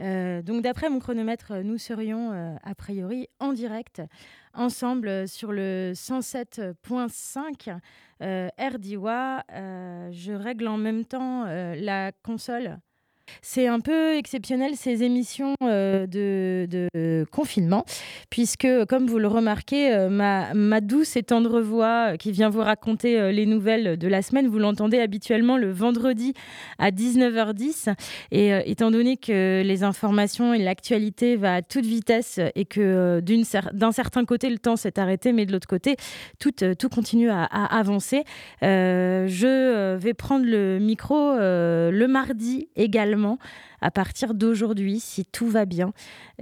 Euh, donc d'après mon chronomètre, nous serions euh, a priori en direct ensemble sur le 107.5 euh, RDIWA. je règle en même temps la console c'est un peu exceptionnel ces émissions euh, de, confinement, puisque, comme vous le remarquez, euh, ma, douce et tendre voix euh, qui vient vous raconter les nouvelles de la semaine, vous l'entendez habituellement le vendredi à 19h10. Et étant donné que les informations et l'actualité va à toute vitesse et que d'un certain côté le temps s'est arrêté, mais de l'autre côté tout, continue à avancer, je vais prendre le micro le mardi également à partir d'aujourd'hui, si tout va bien,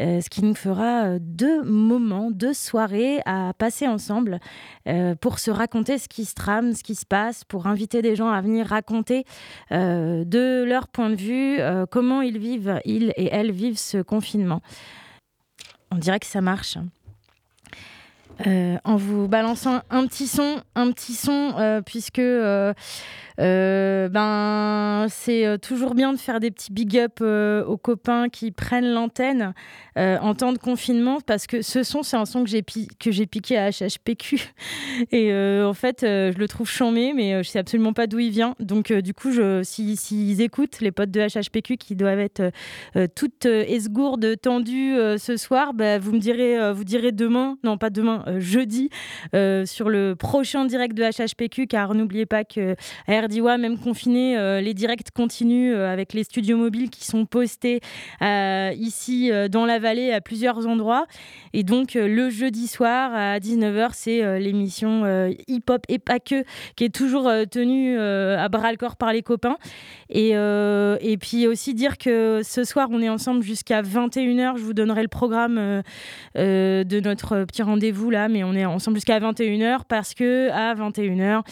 euh, ce qui nous fera euh, deux moments, deux soirées à passer ensemble euh, pour se raconter ce qui se trame, ce qui se passe, pour inviter des gens à venir raconter de leur point de vue comment ils vivent, ils et elles vivent ce confinement. On dirait que ça marche. en vous balançant un petit son, un petit son, puisque ben, c'est euh, toujours bien de faire des petits big up euh, aux copains qui prennent l'antenne en temps de confinement parce que ce son, c'est un son que j'ai, que piqué à HHPQ. Et en fait, je le trouve chambé, mais je sais absolument pas d'où il vient. Donc, du coup, je, s'ils si, écoutent, les potes de HHPQ qui doivent être toutes esgourdes, tendues ce soir, bah, vous me direz, vous direz demain, non pas demain, jeudi, sur le prochain direct de HHPQ, car n'oubliez pas que Même confiné, euh, les directs continuent euh, avec les studios mobiles qui sont postés euh, ici dans la vallée à plusieurs endroits. Et donc, le jeudi soir à 19h, c'est l'émission hip-hop et pas que qui est toujours tenue à bras le corps par les copains. Et, et puis aussi dire que ce soir, on est ensemble jusqu'à 21h. Je vous donnerai le programme de notre petit rendez-vous là, mais on est ensemble jusqu'à 21h parce que à 21h,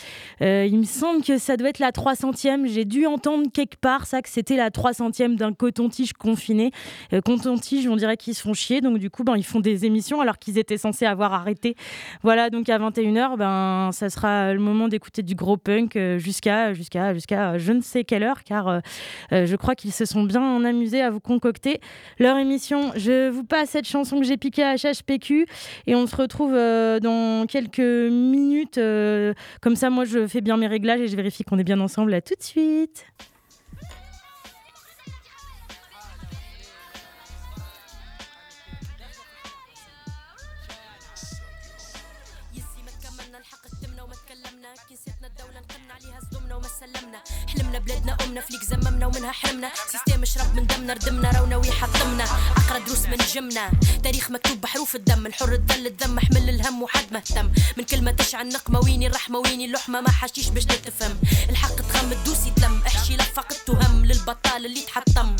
il me semble que ça doit être la 300e. J'ai dû entendre quelque part ça que c'était la 300e d'un coton-tige confiné. Euh, coton-tige, on dirait qu'ils se font chier. Donc du coup, ben, ils font des émissions alors qu'ils étaient censés avoir arrêté. Voilà, donc à 21h, ben, ça sera le moment d'écouter du gros punk euh, jusqu'à jusqu'à je ne sais quelle heure, car euh, je crois qu'ils se sont bien amusés à vous concocter leur émission. Je vous passe cette chanson que j'ai piquée à HHPQ et on se retrouve dans quelques minutes. comme ça, moi, je fais bien mes réglages et je vérifie qu'on on est bien ensemble. À tout de suite. حلمنا بلادنا امنا فليك زممنا ومنها حرمنا. سيستم شرب من دمنا ردمنا رونا ويحطمنا. اقرا دروس من جمنا. تاريخ مكتوب بحروف الدم. الحر الذل الذم حمل الهم وحد مهتم من كلمة تشعل نقمة ويني الرحمه ويني اللحمه ما حشيش باش تتفهم. الحق تخم الدوس يتلم احشي لفق التهم. للبطال اللي تحطم.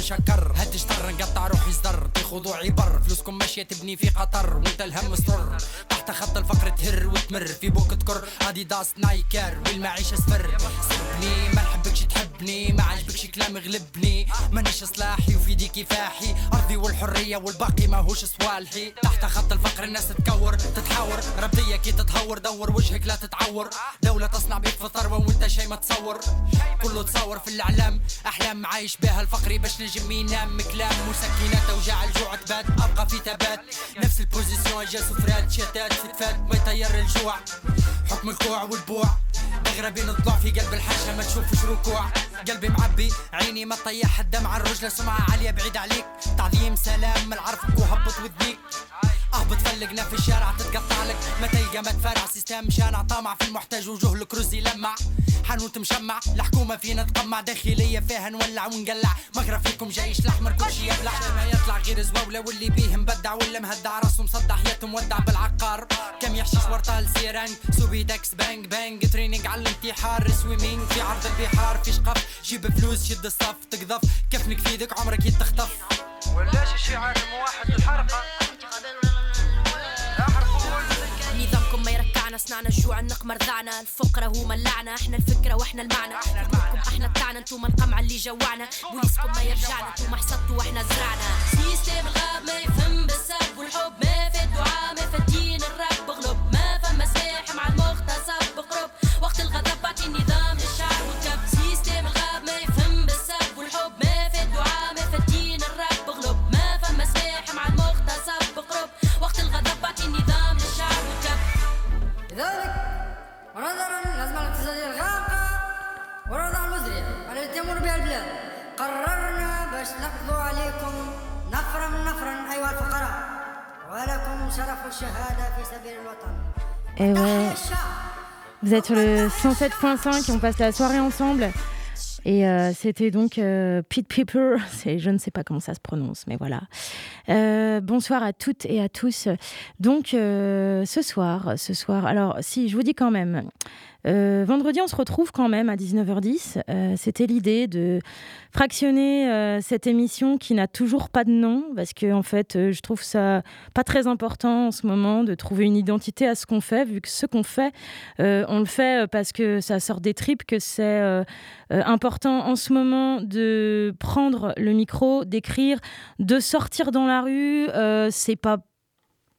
هات شطر نقطع روحي صدر. تاخذوا عبر فلوسكم ماشية تبني في قطر وانت الهم مستر. تحت خط الفقر تهر وتمر. في بوك تكر. اديداس نايكر والمعيشة صفر سبني ما نحبكش تحبني. ما عجبكش كلام غلبني. مانيش صلاحي وفي دي كفاحي أرضي والحرية والباقي ماهوش صوالحي. تحت خط الفقر الناس تكور تتحاور. ربية كي تتهور دور وجهك لا تتعور. دولة تصنع بيك في وانت شي ما تصور. كله تصور في الإعلام. أحلام عايش بها الفقري باش نجم ينام. كلام مسكنات أوجاع الجوع تبات. أبقى في تبات. نفس البوزيسيون جا سفرات شتات فتفات ما يطير الجوع. حكم الكوع والبوع. بين الضلوع في قلب الحاشة ما تشوفش ركوع. قلبي معبي. عيني ما تطيح الدمع الرجلة سمعة عالية بعيد عليك. تعظيم سلام. من عرفك وهبط وذنيك اهبط فل تلقنا في الشارع تتقطع لك. ما تلقى ما تفرع سيستم شانع طامع. في المحتاج وجوه الكروز يلمع حانوت مشمع. الحكومة فينا تقمع داخلية فيها نولع ونقلع. مغرى فيكم جيش الأحمر كل شي يبلع ما يطلع غير زواولة واللي بيه مبدع. ولا مهدع. راسه مصدع حياته مودع بالعقار. كم يحشيش ورطال سيرانج سوبي داكس بانج بانج تريننج على الانتحار. سويمينج في عرض البحار. في شقف جيب فلوس شد الصف تقذف. كفنك في يدك عمرك يتخطف. ولاش عالم واحد الحرقة. يركعنا صنعنا الجوع النقمة رضعنا الفقرة هما اللعنة إحنا الفكرة وإحنا المعنى. حكمكم إحنا بتاعنا انتوما القمع اللي جوعنا. بوليسكم ما يرجعنا انتوما حصدتوا وإحنا زرعنا. سيستم الغاب ما يفهم بالسب والحب. ونظرا للأزمة الاقتصادية الغامقة والوضع المزري الذي تمر بها البلاد قررنا باش نقضوا عليكم نفرا نفرا أيها الفقراء ولكم شرف الشهادة في سبيل الوطن Et تحيا ouais, الشعب vous êtes sur le 107.5 et on passe la soirée ensemble. Et euh, c'était donc euh, Pete Piper, je ne sais pas comment ça se prononce, mais voilà. Euh, bonsoir à toutes et à tous. Donc ce soir, ce soir, alors si je vous dis quand même, euh, vendredi on se retrouve quand même à 19h10. Euh, c'était l'idée de fractionner euh, cette émission qui n'a toujours pas de nom, parce que en fait je trouve ça pas très important en ce moment de trouver une identité à ce qu'on fait, vu que ce qu'on fait, on le fait parce que ça sort des tripes, que c'est important en ce moment de prendre le micro, d'écrire, de sortir dans la rue. c'est pas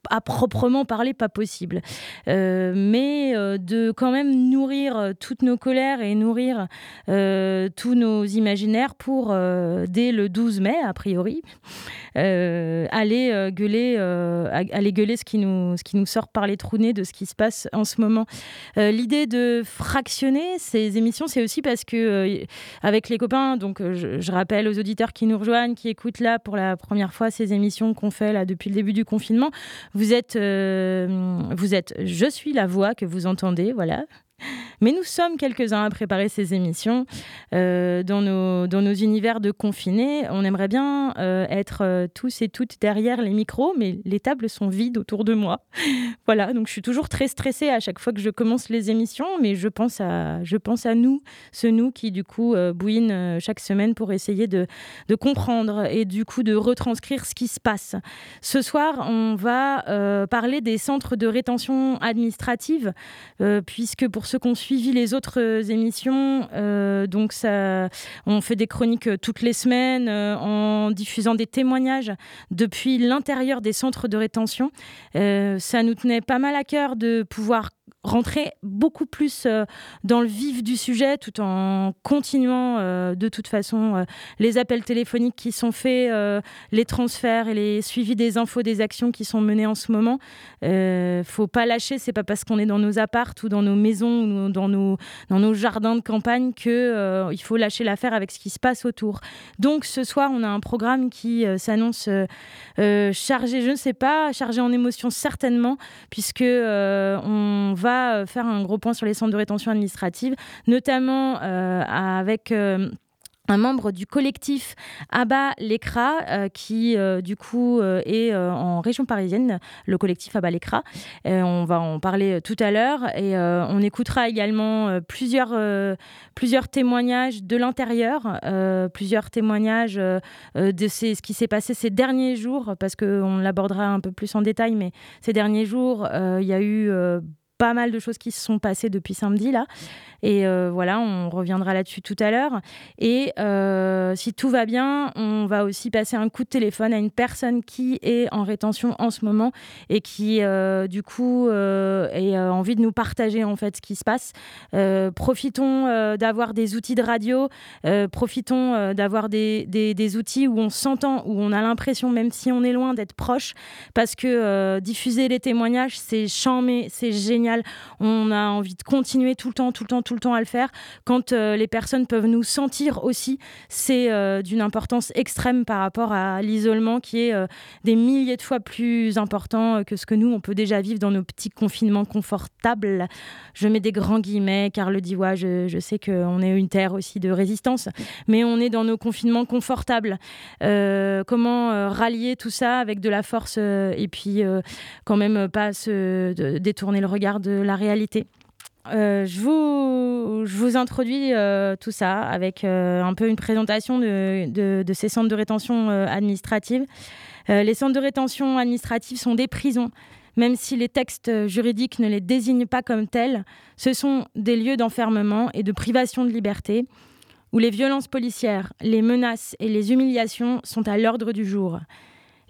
à proprement parler pas possible. Euh, mais euh, de quand même nourrir euh, toutes nos colères et nourrir tous nos imaginaires pour dès le 12 mai a priori aller gueuler aller gueuler ce qui nous ce qui nous sort par les trous nez de ce qui se passe en ce moment. L'idée de fractionner ces émissions c'est aussi parce que avec les copains donc je, je rappelle aux auditeurs qui nous rejoignent qui écoutent là pour la première fois ces émissions qu'on fait là depuis le début du confinement vous êtes euh, vous êtes je suis la voix que vous entendez voilà mais nous sommes quelques-uns à préparer ces émissions euh, dans, nos, dans nos univers de confinés. On aimerait bien euh, être euh, tous et toutes derrière les micros, mais les tables sont vides autour de moi. voilà, donc je suis toujours très stressée à chaque fois que je commence les émissions, mais je pense à, je pense à nous, ce nous qui du coup euh, chaque semaine pour essayer de, de comprendre et du coup de retranscrire ce qui se passe. Ce soir, on va parler des centres de rétention administrative, puisque pour ceux qui ont suivi les autres euh, émissions, euh, donc ça, on fait des chroniques euh, toutes les semaines en diffusant des témoignages depuis l'intérieur des centres de rétention. Ça nous tenait pas mal à cœur de pouvoir rentrer beaucoup plus euh, dans le vif du sujet tout en continuant euh, de toute façon euh, les appels téléphoniques qui sont faits, les transferts et les suivis des infos, des actions qui sont menées en ce moment. Euh, faut pas lâcher, c'est pas parce qu'on est dans nos appartes ou dans nos maisons ou dans nos, dans nos jardins de campagne que il faut lâcher l'affaire avec ce qui se passe autour. Donc ce soir, on a un programme qui s'annonce chargé, je ne sais pas, chargé en émotions certainement, puisque on va euh, faire un gros point sur les centres de rétention administrative, notamment euh, avec euh, un membre du collectif Abat l'Écra, qui du coup est en région parisienne, le collectif Abat l'Écra. On va en parler tout à l'heure et on écoutera également plusieurs, plusieurs témoignages de l'intérieur, plusieurs témoignages de ce qui s'est passé ces derniers jours, parce qu'on l'abordera un peu plus en détail, mais ces derniers jours, il y a eu... pas mal de choses qui se sont passées depuis samedi là et euh, voilà on reviendra là-dessus tout à l'heure et euh, si tout va bien, on va aussi passer un coup de téléphone à une personne qui est en rétention en ce moment et qui, euh, du coup, a envie de nous partager en fait ce qui se passe. Profitons d'avoir des outils de radio, profitons d'avoir des, des- outils où on s'entend, où on a l'impression, même si on est loin, d'être proche, parce que diffuser les témoignages, c'est chambé, c'est génial. On a envie de continuer tout le temps, tout le temps, tout le temps à le faire. Quand euh, les personnes peuvent nous sentir aussi, c'est euh, d'une importance extrême par rapport à l'isolement qui est euh, des milliers de fois plus important que ce que nous, on peut déjà vivre dans nos petits confinements confortables. Je mets des grands guillemets car le dit, ouais, je, je sais qu'on est une terre aussi de résistance, mais on est dans nos confinements confortables. comment rallier tout ça avec de la force et puis quand même pas se détourner le regard de la réalité. Euh, je, vous, je vous introduis euh, tout ça avec euh, un peu une présentation de, de, de, ces centres de rétention administrative. les centres de rétention administrative sont des prisons. Même si les textes juridiques ne les désignent pas comme tels, ce sont des lieux d'enfermement et de privation de liberté où les violences policières, les menaces et les humiliations sont à l'ordre du jour.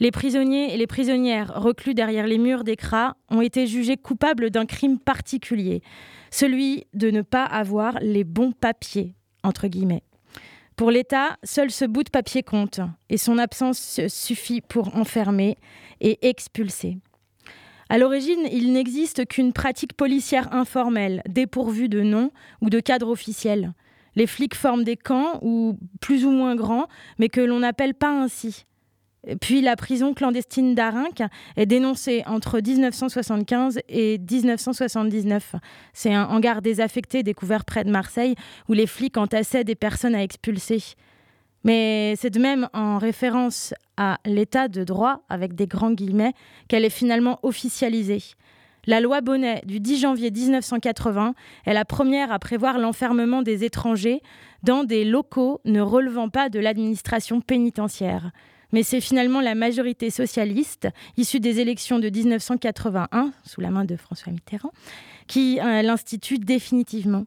Les prisonniers et les prisonnières reclus derrière les murs des cras ont été jugés coupables d'un crime particulier, celui de ne pas avoir les bons papiers, entre guillemets. Pour l'État, seul ce bout de papier compte, et son absence suffit pour enfermer et expulser. À l'origine, il n'existe qu'une pratique policière informelle, dépourvue de nom ou de cadre officiel. Les flics forment des camps, ou plus ou moins grands, mais que l'on n'appelle pas ainsi. Puis la prison clandestine d'Arinque est dénoncée entre 1975 et 1979. C'est un hangar désaffecté découvert près de Marseille où les flics entassaient des personnes à expulser. Mais c'est de même en référence à l'état de droit, avec des grands guillemets, qu'elle est finalement officialisée. La loi Bonnet du 10 janvier 1980 est la première à prévoir l'enfermement des étrangers dans des locaux ne relevant pas de l'administration pénitentiaire mais c'est finalement la majorité socialiste, issue des élections de 1981, sous la main de François Mitterrand, qui euh, l'institue définitivement.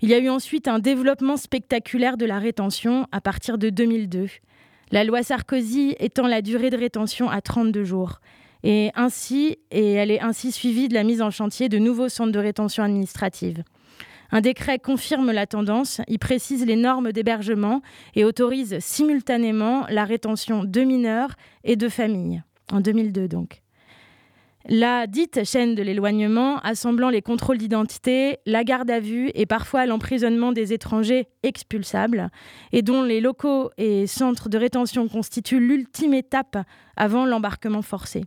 Il y a eu ensuite un développement spectaculaire de la rétention à partir de 2002, la loi Sarkozy étant la durée de rétention à 32 jours. Et ainsi, et elle est ainsi suivie de la mise en chantier de nouveaux centres de rétention administrative. Un décret confirme la tendance, il précise les normes d'hébergement et autorise simultanément la rétention de mineurs et de familles, en 2002 donc. La dite chaîne de l'éloignement, assemblant les contrôles d'identité, la garde à vue et parfois l'emprisonnement des étrangers expulsables, et dont les locaux et centres de rétention constituent l'ultime étape avant l'embarquement forcé.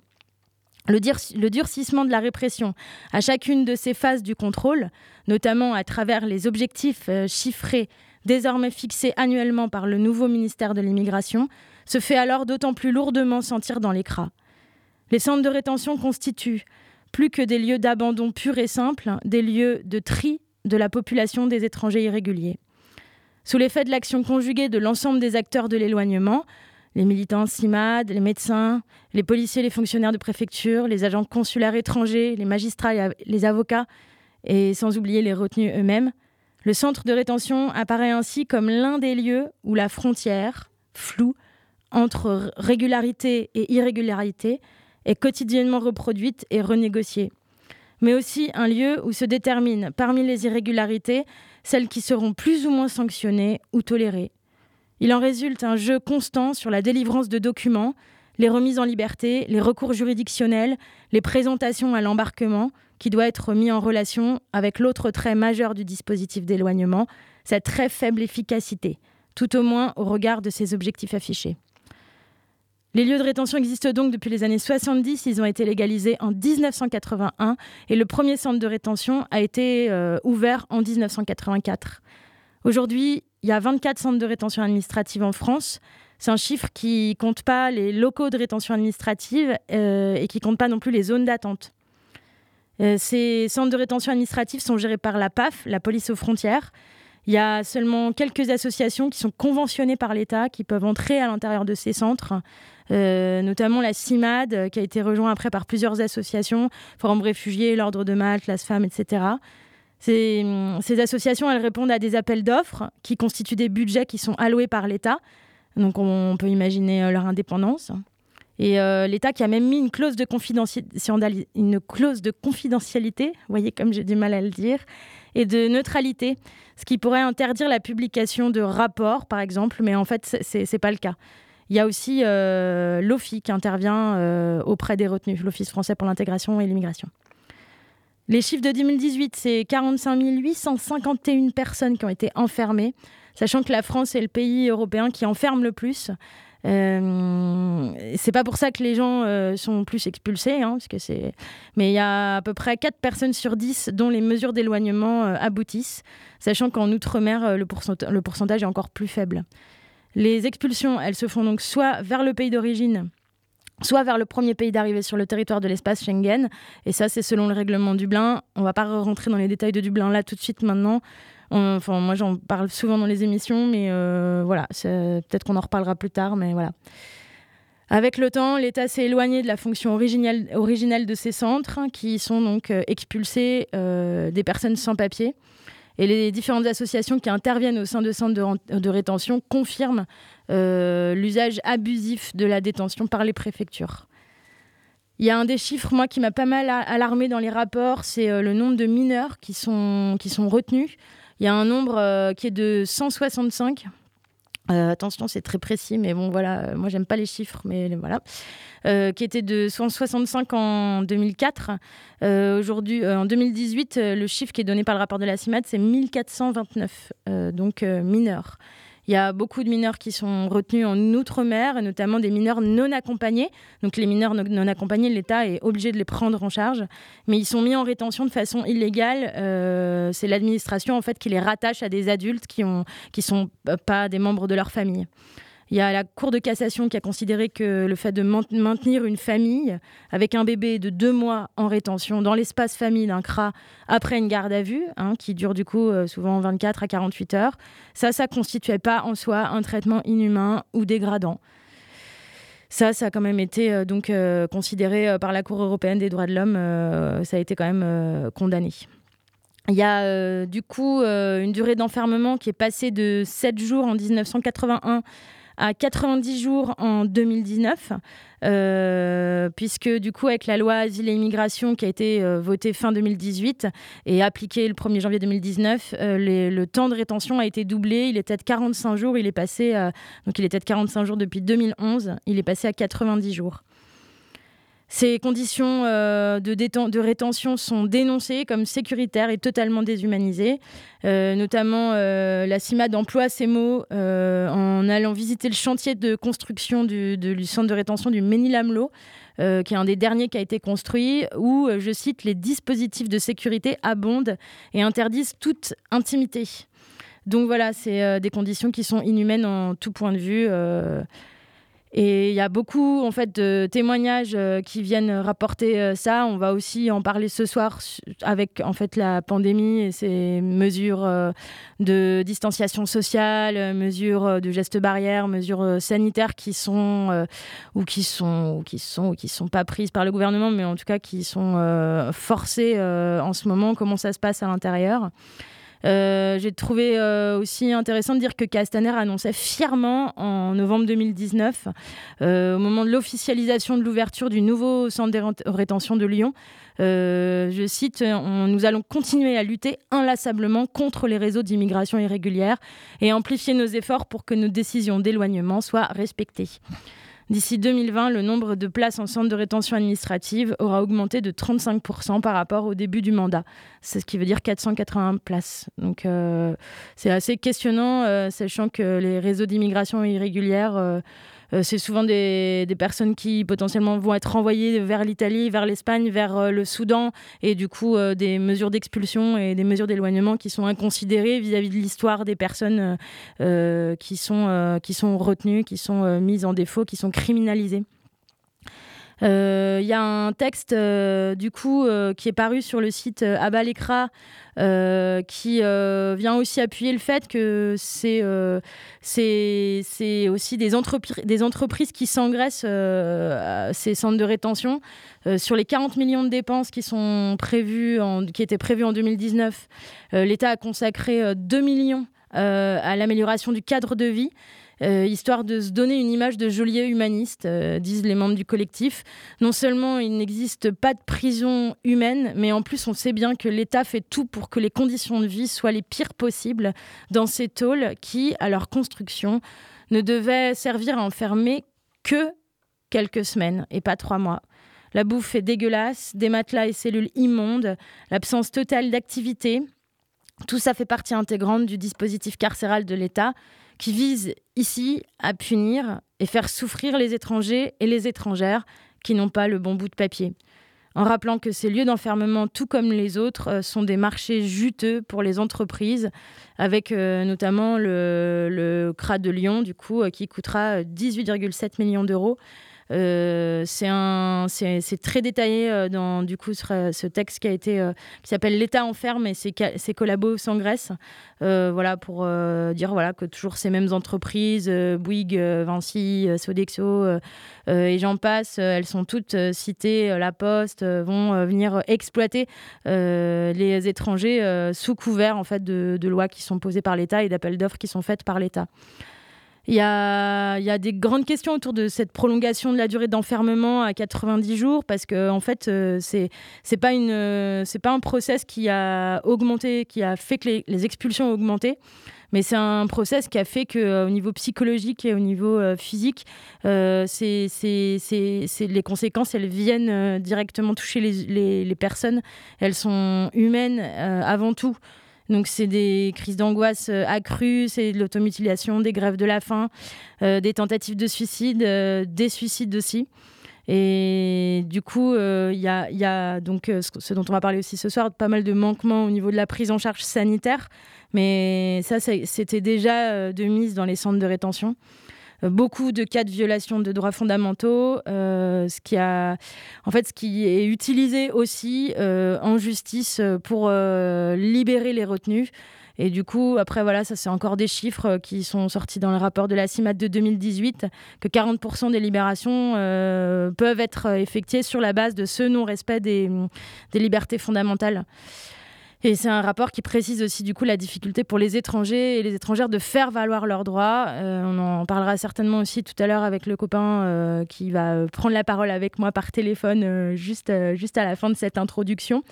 Le, durcissement de la répression à chacune de ces phases du contrôle, notamment à travers les objectifs euh, chiffrés désormais fixés annuellement par le nouveau ministère de l'Immigration, se fait alors d'autant plus lourdement sentir dans l'écras. Les centres de rétention constituent, plus que des lieux d'abandon pur et simple, des lieux de tri de la population des étrangers irréguliers. Sous l'effet de l'action conjuguée de l'ensemble des acteurs de l'éloignement, les militants CIMAD, les médecins, les policiers, les fonctionnaires de préfecture, les agents consulaires étrangers, les magistrats, les avocats, et sans oublier les retenus eux-mêmes. Le centre de rétention apparaît ainsi comme l'un des lieux où la frontière, floue, entre régularité et irrégularité est quotidiennement reproduite et renégociée. Mais aussi un lieu où se déterminent parmi les irrégularités celles qui seront plus ou moins sanctionnées ou tolérées il en résulte un jeu constant sur la délivrance de documents, les remises en liberté, les recours juridictionnels, les présentations à l'embarquement, qui doit être mis en relation avec l'autre trait majeur du dispositif d'éloignement, sa très faible efficacité, tout au moins au regard de ses objectifs affichés. Les lieux de rétention existent donc depuis les années 70, ils ont été légalisés en 1981 et le premier centre de rétention a été euh, ouvert en 1984. Aujourd'hui, il y a 24 centres de rétention administrative en France. C'est un chiffre qui compte pas les locaux de rétention administrative euh, et qui compte pas non plus les zones d'attente. Euh, ces centres de rétention administrative sont gérés par la PAF, la police aux frontières. Il y a seulement quelques associations qui sont conventionnées par l'État, qui peuvent entrer à l'intérieur de ces centres, euh, notamment la CIMAD, qui a été rejointe après par plusieurs associations, Forum Réfugiés, l'Ordre de Malte, Las Femmes, etc. Ces, associations, elles répondent à des appels d'offres qui constituent des budgets qui sont alloués par l'État. Donc on peut imaginer euh, leur indépendance. Et euh, l'État qui a même mis une clause de, une clause de confidentialité, voyez comme j'ai du mal à le dire, et de neutralité, ce qui pourrait interdire la publication de rapports, par exemple, mais en fait, ce n'est pas le cas. Il y a aussi euh, l'OFI qui intervient auprès des retenus, l'Office français pour l'intégration et l'immigration. Les chiffres de 2018, c'est 45 851 personnes qui ont été enfermées, sachant que la France est le pays européen qui enferme le plus. Euh, c'est pas pour ça que les gens euh, sont plus expulsés, hein. Mais il y a à peu près 4 personnes sur 10 dont les mesures d'éloignement euh, aboutissent, sachant qu'en outre-mer, le, le pourcentage est encore plus faible. Les expulsions, elles se font donc soit vers le pays d'origine, soit vers le premier pays d'arrivée sur le territoire de l'espace Schengen. Et ça, c'est selon le règlement Dublin. On va pas rentrer dans les détails de Dublin là tout de suite maintenant. enfin, moi, j'en parle souvent dans les émissions, mais euh, voilà, peut-être qu'on en reparlera plus tard, mais voilà. Avec le temps, l'État s'est éloigné de la fonction originelle, de ces centres, qui sont donc euh, expulsés euh, des personnes sans papier. Et les différentes associations qui interviennent au sein de centres de, rétention confirment l'usage abusif de la détention par les préfectures. Il y a un des chiffres, moi, qui m'a pas mal alarmé dans les rapports, c'est euh, le nombre de mineurs qui sont, qui sont retenus. Il y a un nombre euh, qui est de 165 euh, attention, c'est très précis, mais bon, voilà, euh, moi j'aime pas les chiffres, mais voilà. Euh, qui était de 165 en 2004. Aujourd'hui, en 2018, le chiffre qui est donné par le rapport de la CIMAD, c'est 1429, donc mineurs. Il y a beaucoup de mineurs qui sont retenus en outre-mer, notamment des mineurs non accompagnés. Donc les mineurs non accompagnés, l'État est obligé de les prendre en charge, mais ils sont mis en rétention de façon illégale. Euh, c'est l'administration en fait qui les rattache à des adultes qui ne qui sont pas des membres de leur famille. Il y a la Cour de cassation qui a considéré que le fait de maintenir une famille avec un bébé de deux mois en rétention dans l'espace famille d'un CRA après une garde à vue, hein, qui dure du coup euh, souvent 24 à 48 heures, ça, ça constituait pas en soi un traitement inhumain ou dégradant. Ça, ça a quand même été euh, donc euh, considéré par la Cour européenne des droits de l'homme. ça a été quand même condamné. Il y a du coup une durée d'enfermement qui est passée de 7 jours en 1981 à 90 jours en 2019, euh, puisque du coup, avec la loi Asile et Immigration qui a été euh, votée fin 2018 et appliquée le 1er janvier 2019, euh, le temps de rétention a été doublé. Il était de 45 jours, il est passé, donc il était de 45 jours depuis 2011, il est passé à 90 jours. Ces conditions euh, de, de, rétention sont dénoncées comme sécuritaires et totalement déshumanisées. Euh, notamment, euh, la CIMAD emploie ces mots en allant visiter le chantier de construction du, centre de rétention du Ménilamlo, qui est un des derniers qui a été construit, où, je cite, les dispositifs de sécurité abondent et interdisent toute intimité. Donc voilà, c'est des conditions qui sont inhumaines en tout point de vue. Et il y a beaucoup en fait de témoignages euh, qui viennent rapporter euh, ça. On va aussi en parler ce soir avec en fait la pandémie et ses mesures euh, de distanciation sociale, mesures de gestes barrières, mesures sanitaires qui sont ou qui sont ou qui sont ou qui sont pas prises par le gouvernement, mais en tout cas qui sont forcées en ce moment. Comment ça se passe à l'intérieur? Euh, j'ai trouvé euh, aussi intéressant de dire que Castaner annonçait fièrement en novembre 2019, euh, au moment de l'officialisation de l'ouverture du nouveau centre de rétention de Lyon, je cite, nous allons continuer à lutter inlassablement contre les réseaux d'immigration irrégulière et amplifier nos efforts pour que nos décisions d'éloignement soient respectées. D'ici 2020, le nombre de places en centre de rétention administrative aura augmenté de 35% par rapport au début du mandat. C'est ce qui veut dire 481 places. Donc euh, c'est assez questionnant, euh, sachant que les réseaux d'immigration irrégulière euh, c'est souvent des, personnes qui potentiellement vont être renvoyées vers l'Italie, vers l'Espagne, vers euh, le Soudan, et du coup euh, des mesures d'expulsion et des mesures d'éloignement qui sont inconsidérées vis-à-vis de l'histoire des personnes qui sont retenues, qui sont mises en défaut, qui sont criminalisées. Il euh, y a un texte euh, du coup euh, qui est paru sur le site Abalekra qui vient aussi appuyer le fait que c'est aussi des, entreprises des entreprises qui s'engraissent ces centres de rétention. sur les 40 millions de dépenses qui, sont prévues en, qui étaient prévues en 2019, l'État a consacré 2 millions à l'amélioration du cadre de vie. Euh, histoire de se donner une image de geôlier humaniste, euh, disent les membres du collectif. Non seulement il n'existe pas de prison humaine, mais en plus on sait bien que l'État fait tout pour que les conditions de vie soient les pires possibles dans ces tôles qui, à leur construction, ne devaient servir à enfermer que quelques semaines et pas trois mois. La bouffe est dégueulasse, des matelas et cellules immondes, l'absence totale d'activité. Tout ça fait partie intégrante du dispositif carcéral de l'État qui vise ici à punir et faire souffrir les étrangers et les étrangères qui n'ont pas le bon bout de papier. En rappelant que ces lieux d'enfermement, tout comme les autres, euh, sont des marchés juteux pour les entreprises, avec euh, notamment le, le de Lyon, du coup, euh, qui coûtera 18,7 millions d'euros euh, c'est très détaillé euh, dans du coup ce, texte qui a été euh, qui s'appelle L'État enferme et ses, ses collabos s'engraissent. voilà pour dire voilà que toujours ces mêmes entreprises, Bouygues, Vinci, Sodexo et j'en passe, elles sont toutes citées. La Poste vont venir exploiter les étrangers sous couvert en fait de, de lois qui sont posées par l'État et d'appels d'offres qui sont faites par l'État. Il y a, des grandes questions autour de cette prolongation de la durée d'enfermement à 90 jours parce que en fait euh, euh, c'est pas un process qui a augmenté qui a fait que les, expulsions ont augmenté mais c'est un process qui a fait que euh, au niveau psychologique et au niveau physique c'est les conséquences elles viennent directement toucher les, personnes. Elles sont humaines avant tout donc c'est des crises d'angoisse euh, accrues, c'est de l'automutilation, des grèves de la faim, euh, des tentatives de suicide, euh, des suicides aussi. Et du coup, il y, a, donc ce dont on va parler aussi ce soir, pas mal de manquements au niveau de la prise en charge sanitaire. Mais ça, c'était déjà de mise dans les centres de rétention. Euh, beaucoup de cas de violation de droits fondamentaux, euh, ce qui a, en fait, ce qui est utilisé aussi euh, en justice pour libérer les retenus. Et du coup, après, voilà, ça c'est encore des chiffres qui sont sortis dans le rapport de la CIMAT de 2018, que 40% des libérations peuvent être effectuées sur la base de ce non-respect des, des libertés fondamentales. Et c'est un rapport qui précise aussi du coup la difficulté pour les étrangers et les étrangères de faire valoir leurs droits. Euh, on en parlera certainement aussi tout à l'heure avec le copain euh, qui va prendre la parole avec moi par téléphone euh, juste, juste à la fin de cette introduction.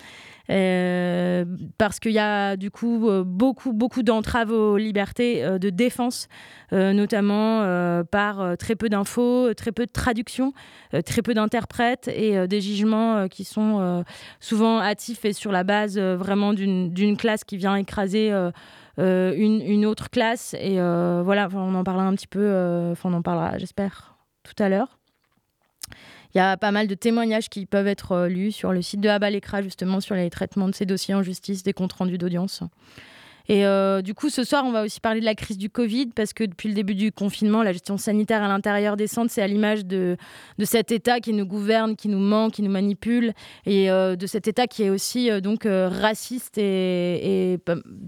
Euh, parce qu'il y a du coup euh, beaucoup, beaucoup d'entraves aux libertés euh, de défense, notamment par très peu d'infos, très peu de traductions, très peu d'interprètes et des jugements qui sont souvent hâtifs et sur la base vraiment d'une classe qui vient écraser. une, une, autre classe et voilà on en parlera un petit peu enfin on en parlera j'espère tout à l'heure il y a pas mal de témoignages qui peuvent être euh, lus sur le site de Abalekra, justement, sur les traitements de ces dossiers en justice, des comptes rendus d'audience. Et euh, du coup, ce soir, on va aussi parler de la crise du Covid, parce que depuis le début du confinement, la gestion sanitaire à l'intérieur des centres, c'est à l'image de, cet État qui nous gouverne, qui nous ment, qui nous manipule, et euh, de cet État qui est aussi euh, donc raciste et, et,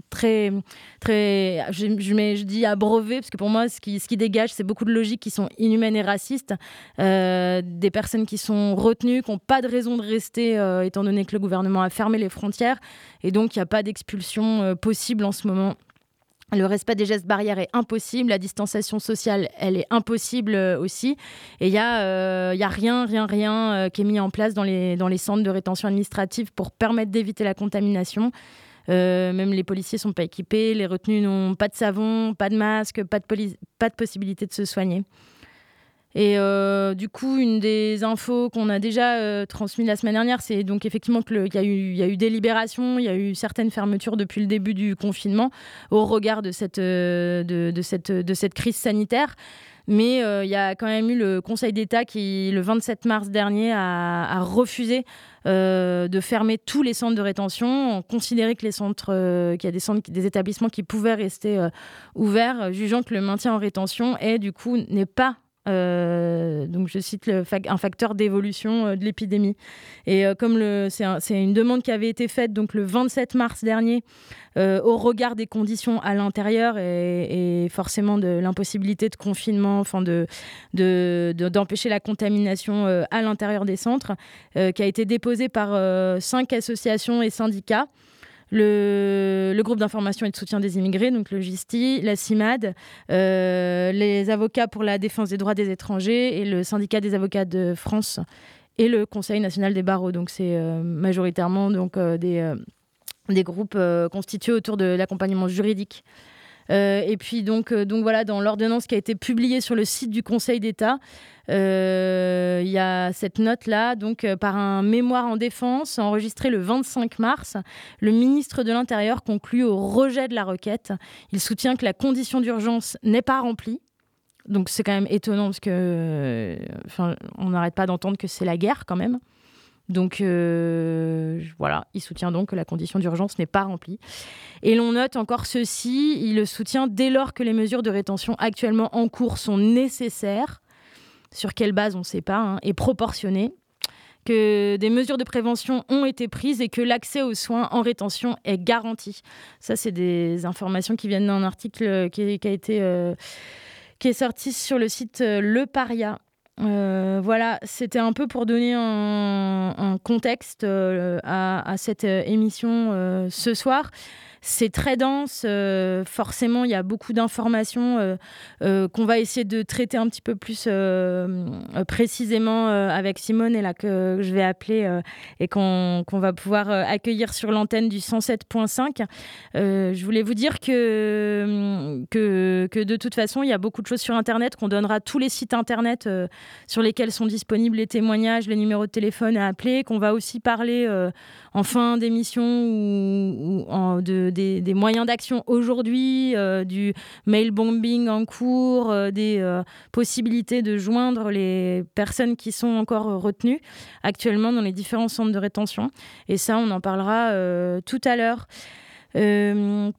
très, très, je, dis abreuvé, parce que pour moi, ce qui, ce qui dégage, c'est beaucoup de logiques qui sont inhumaines et racistes, des personnes qui sont retenues, qui n'ont pas de raison de rester, étant donné que le gouvernement a fermé les frontières, et donc il n'y a pas d'expulsion possible en ce moment. Le respect des gestes barrières est impossible, la distanciation sociale, elle est impossible euh, aussi. Et il n'y a, euh, y a rien, rien, rien euh, qui est mis en place dans les, centres de rétention administrative pour permettre d'éviter la contamination. même les policiers sont pas équipés, les retenus n'ont pas de savon, pas de masque, pas de possibilité de se soigner. Et euh, du coup, une des infos qu'on a déjà euh, transmises la semaine dernière, c'est donc effectivement qu'il y, a eu, y des libérations, il y a eu certaines fermetures depuis le début du confinement au regard de cette, euh, crise sanitaire. Mais il y a quand même eu le Conseil d'État qui, le 27 mars dernier, a, refusé de fermer tous les centres de rétention, considéré que qu'il y a des des établissements qui pouvaient rester ouverts, jugeant que le maintien en rétention est du coup n'est pas euh, donc je cite un facteur d'évolution euh, de l'épidémie. Et euh, comme c'est une demande qui avait été faite donc le 27 mars dernier au regard des conditions à l'intérieur et, forcément de l'impossibilité de confinement, de, d'empêcher la contamination à l'intérieur des centres, qui a été déposée par cinq associations et syndicats le, groupe d'information et de soutien des immigrés, donc le GISTI, la CIMAD, euh, les avocats pour la défense des droits des étrangers et le syndicat des avocats de France et le Conseil national des barreaux. Donc c'est euh, majoritairement donc, euh, des, des groupes constitués autour de l'accompagnement juridique et puis donc, donc voilà, dans l'ordonnance qui a été publiée sur le site du Conseil d'État, il y a cette note-là, donc par un mémoire en défense enregistré le 25 mars, le ministre de l'Intérieur conclut au rejet de la requête. Il soutient que la condition d'urgence n'est pas remplie. Donc c'est quand même étonnant parce que, on n'arrête pas d'entendre que c'est la guerre quand même. Donc euh, voilà, il soutient donc que la condition d'urgence n'est pas remplie. Et l'on note encore ceci, il le soutient dès lors que les mesures de rétention actuellement en cours sont nécessaires, sur quelle base on ne sait pas, hein, et proportionnées, que des mesures de prévention ont été prises et que l'accès aux soins en rétention est garanti. Ça, c'est des informations qui viennent d'un article qui, a été... Euh, qui est sorti sur le site euh, Le Paria. Euh, voilà, c'était un peu pour donner un, contexte euh, à, cette émission ce soir c'est très dense. Euh, forcément, il y a beaucoup d'informations euh, euh, qu'on va essayer de traiter un petit peu plus précisément avec Simone et là que je vais appeler et qu'on va pouvoir accueillir sur l'antenne du 107.5. je voulais vous dire que, que, que, de toute façon, il y a beaucoup de choses sur Internet, qu'on donnera tous les sites Internet sur lesquels sont disponibles les témoignages, les numéros de téléphone à appeler, qu'on va aussi parler en fin d'émission ou, ou de, des, moyens d'action aujourd'hui, euh, du mail bombing en cours, euh, des euh, possibilités de joindre les personnes qui sont encore retenues actuellement dans les différents centres de rétention. Et ça, on en parlera tout à l'heure.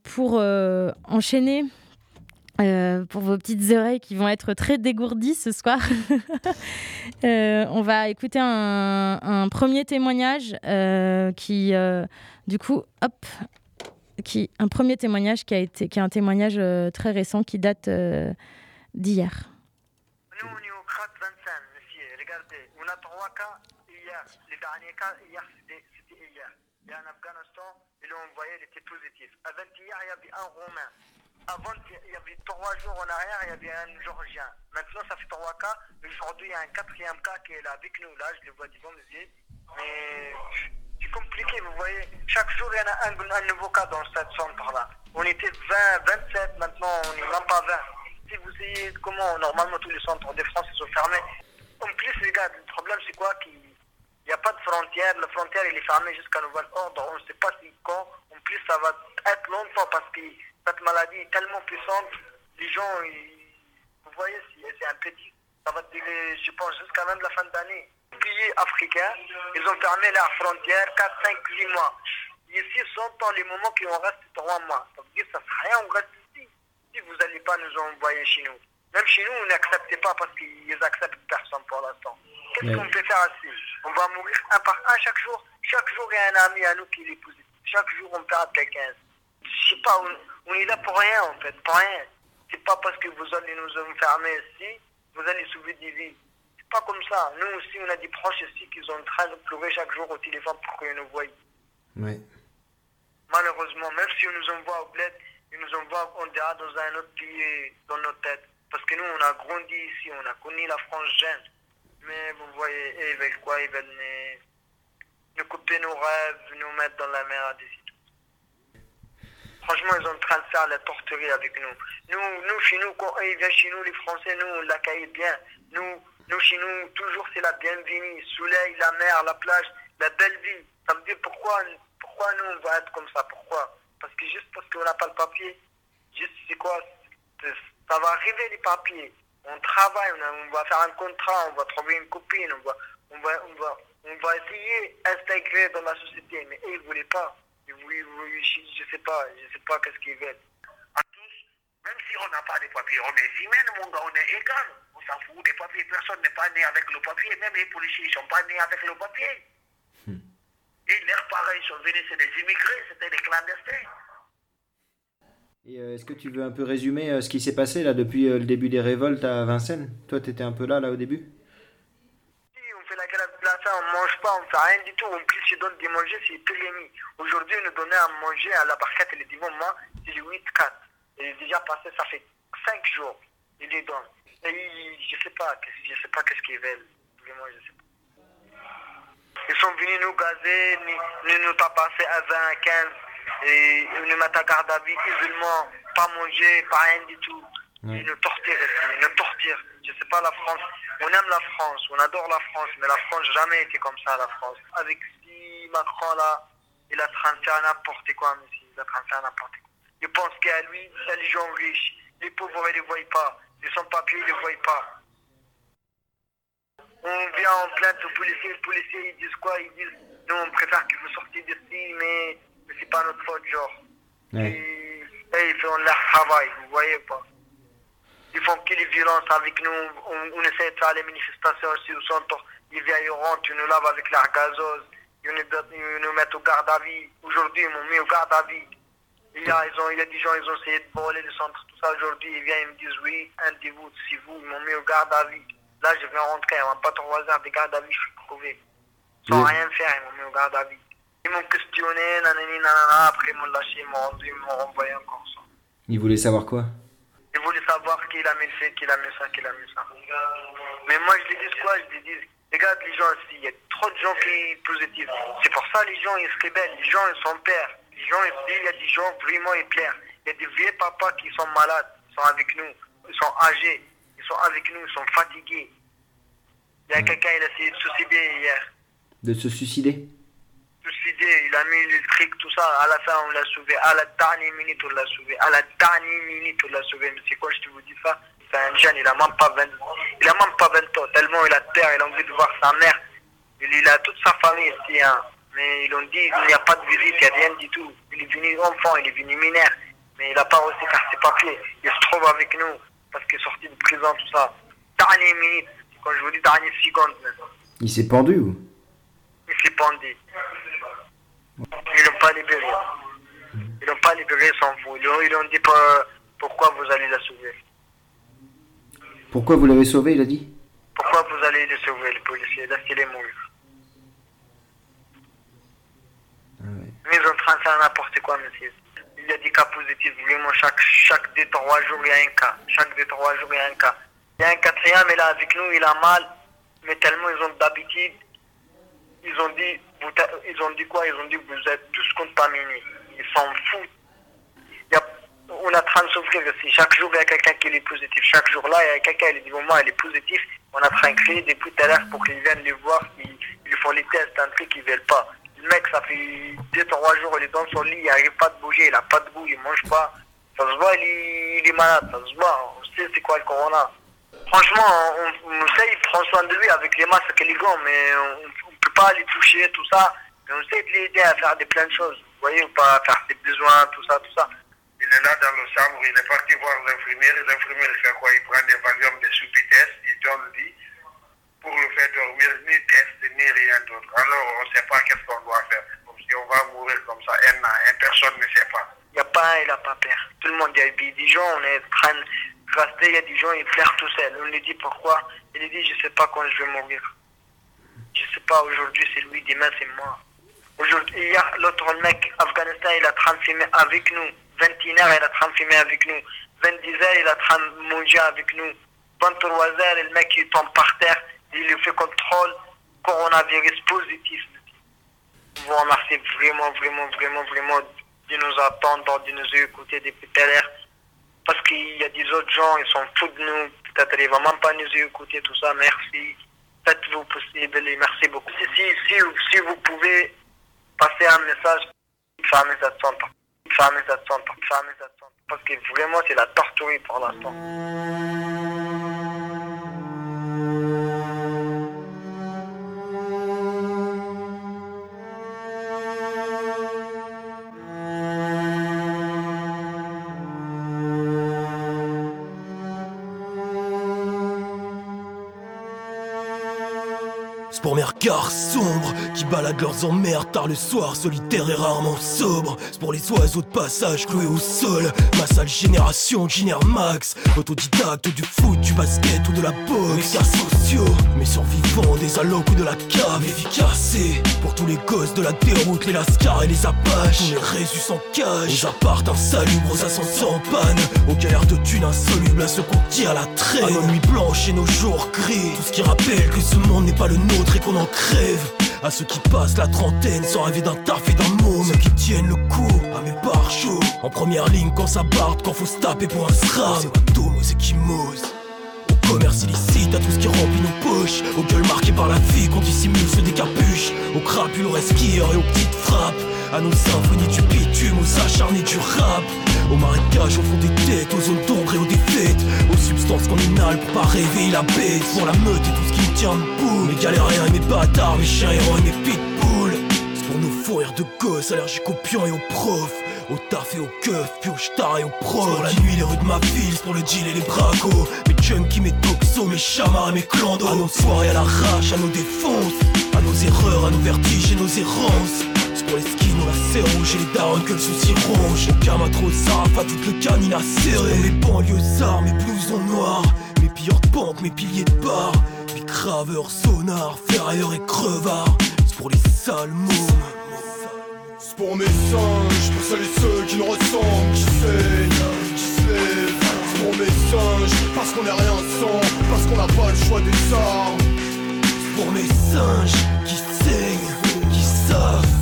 pour enchaîner, pour vos petites oreilles qui vont être très dégourdies ce soir. on va écouter un, un premier témoignage qui, du coup, hop, un premier témoignage qui, est un témoignage euh, très récent qui date euh, d'hier. Nous, on est au CRAT 25, monsieur. Regardez, on a trois cas hier. Les derniers cas, hier, c'était hier. Il y a un Afghanistan, ils l'ont envoyé, il était positif. Avant-hier, il y avait un Roumain. Avant, il y avait trois jours en arrière, il y avait un Georgien. Maintenant, ça fait trois cas. Aujourd'hui, il y a un quatrième cas qui est là avec nous. Là, je le vois devant mes yeux. Mais compliqué, vous voyez. Chaque jour, il y en a un, nouveau cas dans cette centre-là. On était 20, 27, maintenant on n'est même pas 20. Si vous savez comment, normalement, tous les centres de France sont fermés. En plus, les gars, le problème, c'est quoi qu'il n'y a pas de frontière. La frontière, elle est fermée jusqu'à nouvel ordre. On ne sait pas si quand. En plus, ça va être longtemps parce que cette maladie est tellement puissante. Les gens, vous voyez, c'est un petit. Ça va je pense, jusqu'à même la fin d'année pays africains, ils ont fermé leurs frontières 4, 5, 8 mois. Ici, sont dans les moments qui ont resté 3 mois. Ça veut dire que ça sert rien, on reste ici. Si vous n'allez pas nous envoyer chez nous. Même chez nous, on n'accepte pas parce qu'ils acceptent personne pour l'instant. Qu'est-ce qu'on peut faire ici On va mourir un par un chaque jour. Chaque jour, il y a un ami à nous qui est positif. Chaque jour, on perd quelqu'un. Je sais pas, on, est là pour rien en fait, pour rien. C'est pas parce que vous allez nous enfermer ici, vous allez sauver des vies pas comme ça. Nous aussi, on a des proches ici qui sont en train de pleurer chaque jour au téléphone pour qu'ils nous voient. Oui. Malheureusement, même si on nous envoie au bled, ils nous envoient on dira dans un autre pays dans nos têtes. Parce que nous, on a grandi ici, on a connu la France jeune. Mais vous voyez, ils veulent quoi? Ils veulent nous, couper nos rêves, nous mettre dans la merde ici. Franchement, ils sont en train de faire la torturer avec nous. Nous, nous chez nous, quand ils viennent chez nous, les Français, nous, on l'accueille bien. Nous, nous, chez nous, toujours, c'est la bienvenue. Soleil, la mer, la plage, la belle vie. Ça veut dire pourquoi, pourquoi nous, on va être comme ça? Pourquoi? Parce que juste parce qu'on n'a pas le papier, juste, c'est quoi? Ça va arriver les papiers. On travaille, on, va faire un contrat, on va trouver une copine, on va, on va, on va, on va essayer d'intégrer dans la société. Mais eux, ils ne voulaient pas. Ils voulaient, je ne sais pas, je sais pas qu'est-ce qu'ils veulent. À tous, même si on n'a pas de papiers, on est humain, mon gars, on est égal s'en fout des papiers. Personne n'est pas né avec le papier. Même les policiers ne sont pas nés avec le papier. Hmm. Et leurs parents sont venus, c'est des immigrés, c'était des clandestins. Et euh, est-ce que tu veux un peu résumer euh, ce qui s'est passé là depuis euh, le début des révoltes à Vincennes? Toi, tu étais un peu là, là au début? Si, on fait la grève de la faim, on ne mange pas, on ne fait rien du tout. En plus, ils donnent des manger, c'est périmé. Aujourd'hui, on nous donnait à manger à la barquette et les dimanches, moi, c'est 8-4. Et déjà passé, ça fait 5 jours. Ils les je sais pas, je sais pas qu'est-ce qu'ils veulent. Vraiment, je sais pas. Ils sont venus nous gazer, nous, nous, tabasser à 20, 15, et nous mettre à garde à vie, isolement. pas manger, pas rien du tout. Ils nous torturent ils nous torturent. Je sais pas, la France, on aime la France, on adore la France, mais la France jamais été comme ça, la France. Avec si Macron là, il a de faire n'importe quoi, monsieur, il a faire n'importe quoi. Il pense qu'à lui, c'est les gens riches. Les pauvres, ils ne les voient pas. Les sans-papiers, ils ne voient pas. On vient en plainte aux policiers, les policiers, ils disent quoi? Ils disent, nous, on préfère que vous sortiez d'ici, mais, mais c'est pas notre faute, genre. Ouais. Et, et ils font leur travail, vous voyez pas? Ils font que les violences avec nous. On, on essaie de faire les manifestations aussi au centre. Ils viennent, ils rentrent, ils nous lavent avec l'air gazeuse. Ils nous, ils nous mettent au garde à vie. Aujourd'hui, ils m'ont mis au garde à vie. Il y, a, ils ont, il y a des gens, ils ont essayé de voler le centre, tout ça. Aujourd'hui, ils viennent, ils me disent oui, un de vous, si vous, ils m'ont mis au garde à vie. Là, je viens rentrer, on pas trois heures de garde à vie, je suis prouvé. Sans Oui. rien faire, ils m'ont mis au garde à vie. Ils m'ont questionné, nanani, nanana, après ils m'ont lâché, ils m'ont rendu, ils m'ont renvoyé encore ça. Il voulait savoir quoi? Ils voulaient savoir qui a mis fait, qui a mis ça, qui a mis ça. Mais moi, je les dis quoi? Je les dis, regarde les gens ici, il y a trop de gens qui sont positifs. C'est pour ça les gens, ils se rebellent. Les gens, ils sont pères. Gens il y a des gens vraiment, plairent. Il y a des vieux papas qui sont malades, ils sont avec nous, ils sont âgés, ils sont avec nous, ils sont fatigués. Il y a quelqu'un, il a essayé de se suicider hier. De se suicider? Suicider, il a mis le truc, tout ça. À la fin, on l'a sauvé. À la dernière minute, on l'a sauvé. À la dernière minute, on l'a sauvé. Mais c'est quoi, je te vous dis ça? C'est un jeune, il a même pas 20 Il a même pas 20 ans. Tellement il a peur, il a envie de voir sa mère. Il, il a toute sa famille ici. Hein. Mais ils l'ont dit, il n'y a pas de visite, il n'y a rien du tout. Il est venu enfant, il est venu mineur. Mais il n'a pas reçu car ses papiers. Il se trouve avec nous parce qu'il est sorti de prison, tout ça. Dernière minute. Quand je vous dis dernière seconde, même. Il s'est pendu ou? Il s'est pendu. Ils l'ont pas libéré. Ils l'ont pas libéré sans vous. Ils ont dit pas pourquoi vous allez la sauver. Pourquoi vous l'avez sauvé, il a dit? Pourquoi vous allez le sauver, le policier? Laissez-les mourir. Ah ouais. Mais ils sont en train de faire n'importe quoi, monsieur. Il y a des cas positifs. Vraiment, chaque, chaque deux, trois jours, il y a un cas. Chaque deux, trois jours, il y a un cas. Il y a un quatrième, il est avec nous, il a mal. Mais tellement ils ont d'habitude. Ils ont dit, vous ils ont dit quoi? Ils ont dit vous êtes tous contaminés. Ils s'en foutent. Il a- on est en train de souffrir aussi. Chaque jour, il y a quelqu'un qui est positif. Chaque jour là, il y a quelqu'un qui dit, bon, moi, il est positif. On est en train de créer des coups d'alerte pour qu'ils viennent les voir. Ils, ils font les tests, un truc qu'ils ne veulent pas. Le mec, ça fait 2-3 jours, il est dans son lit, il n'arrive pas de bouger, il n'a pas de goût, il ne mange pas. Ça se voit, il est, malade, ça se voit. On sait c'est quoi le corona. Franchement, on, on sait, il prend soin de lui avec les masques et les gants, mais on ne peut pas les toucher, tout ça. Mais on sait de l'aider à faire des plein de choses. Vous voyez, ou pas, faire ses besoins, tout ça, tout ça. Il est là dans le chambre, il est parti voir l'infirmière. L'infirmière fait quoi? Il prend des valiums, des subitests, il donne lit pour le faire dormir, ni test, ni rien d'autre. Alors on ne sait pas qu'est-ce qu'on doit faire. Comme si on va mourir comme ça, un an, un personne ne sait pas. Il n'y a pas il n'a pas peur. Tout le monde, il y a des gens, on est en train de rester, il y a des gens, ils pleurent tout seuls. On lui dit pourquoi Il lui dit, je ne sais pas quand je vais mourir. Je ne sais pas, aujourd'hui c'est lui, demain c'est moi. Aujourd'hui, hier, l'autre mec, Afghanistan, il a 30 filmé avec nous. 21h, il a 30 filmé avec nous. 22h, il a 30 mangé avec nous. 23h, le mec, il tombe par terre. Il lui fait contrôle. Coronavirus positif. Je vous remercie vraiment, vraiment, vraiment, vraiment de nous attendre, de nous écouter depuis tout à. Parce qu'il y a des autres gens, ils sont fous de nous. Peut-être ils ne vont même pas nous écouter, tout ça. Merci. Faites-vous possible et merci beaucoup. Si, si, si, vous pouvez passer un message, fermez cette centre. Fermez cette centre. Fermez cette centre. Parce que vraiment, c'est la torture pour l'instant. Pour mes regards sombres qui baladent leurs emmerdes tard le soir, solitaire et rarement sobre. C'est pour les oiseaux de passage cloués au sol. Ma sale génération génère max. Autodidacte du foot, du basket ou de la boxe. Mes cas sociaux, mes survivants des allocs ou de la cave. Efficacés pour tous les gosses de la déroute, les lascars et les apaches. Tous résus sans cage. Aux apparts insalubres, aux ascenseurs en panne. Aux galères de thunes insolubles à ceux qu'on tire à la traîne. À nos nuits blanches et nos jours gris. Tout ce qui rappelle que ce monde n'est pas le nôtre qu'on en crève. À ceux qui passent la trentaine sans rêver d'un taf et d'un môme. Ceux qui tiennent le coup à mes barres chauds. En première ligne quand ça barde, quand faut se taper pour un SRAM. C'est Watomos et Kimos. Au commerce illicite, à tout ce qui remplit nos poches. Aux gueules marquées par la vie qu'on dissimule se décapuche. Aux crapules, aux et aux petites frappes. À nos symphonies du bitume, aux acharnés du rap. Au marécage, au fond des têtes, aux zones d'ombre et aux défaites. Aux substances qu'on inhale pour pas réveiller la bête. Pour la meute et tout ce qui tient debout. Mes galériens et mes bâtards, mes chiens errants et mes pitbulls. C'est pour nos faux rires de gosses allergiques aux pions et aux profs. Au taf et au keuf, puis au star et au pro. Pour la nuit, les rues de ma ville, c'est pour le deal et les bracos. Mes junkies, mes toxos, mes chamars et mes clandos. À nos soirées à l'arrache, à nos défonces. À nos erreurs, à nos vertiges et nos errances. C'est pour les skins, serre rouge et les darons que le souci ronge. Aucun m'a trop sarf, à toute le canine à serrer. Mes banlieusards, mes blousons noirs. Mes pilleurs de banque, mes piliers de bar. Mes graveurs, sonars, ferrailleurs et crevards. C'est pour les sales mômes. C'est pour mes singes, pour celles et ceux qui nous ressemblent, qui saignent, qui se lèvent. C'est pour mes singes, parce qu'on est rien sans, parce qu'on n'a pas le choix des armes. C'est pour mes singes qui saignent, qui savent,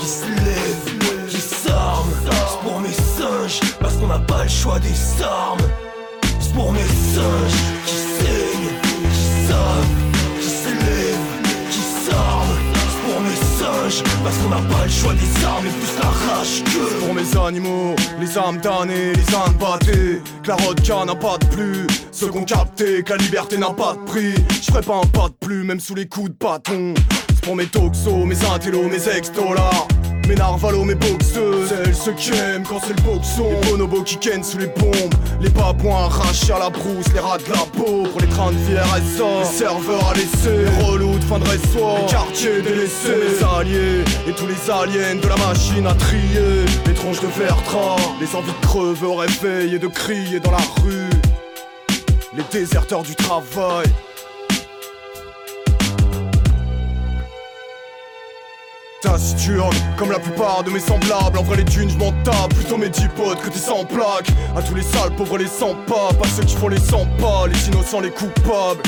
qui se lèvent, qui s'arment. C'est pour mes singes, parce qu'on n'a pas le choix des armes. C'est pour mes singes qui saignent, qui savent, qui se lèvent, qui s'arment. C'est pour mes singes, parce qu'on n'a pas le choix des armes et plus la rage que. Pour mes animaux, les âmes damnées, les âmes battées, que la rodka n'a pas de plus. Ceux qu'on capté, que la liberté n'a pas de prix. Je ferai pas un pas de plus, même sous les coups de bâton. Pour mes toxos, mes intellos, mes ex-dollars. Mes narvalos, mes boxeuses, celles ceux qui quand c'est le boxon. Les bonobos qui kennent sous les bombes, les babouins arrachés à la brousse, les rats de la peau pour les trains de vie RSA. Les serveurs à laisser, les relous de fin de resto, les quartiers délaissés, les alliés et tous les aliens de la machine à trier. Les tronches de Vertra, les envies de crever au et de crier dans la rue. Les déserteurs du travail. Taciturne, comme la plupart de mes semblables. En vrai les thunes je m'en tape, plutôt mes dix potes que tes sans plaques. À tous les sales pauvres les sans pas, pas ceux qui font les sans pas. Les innocents les coupables.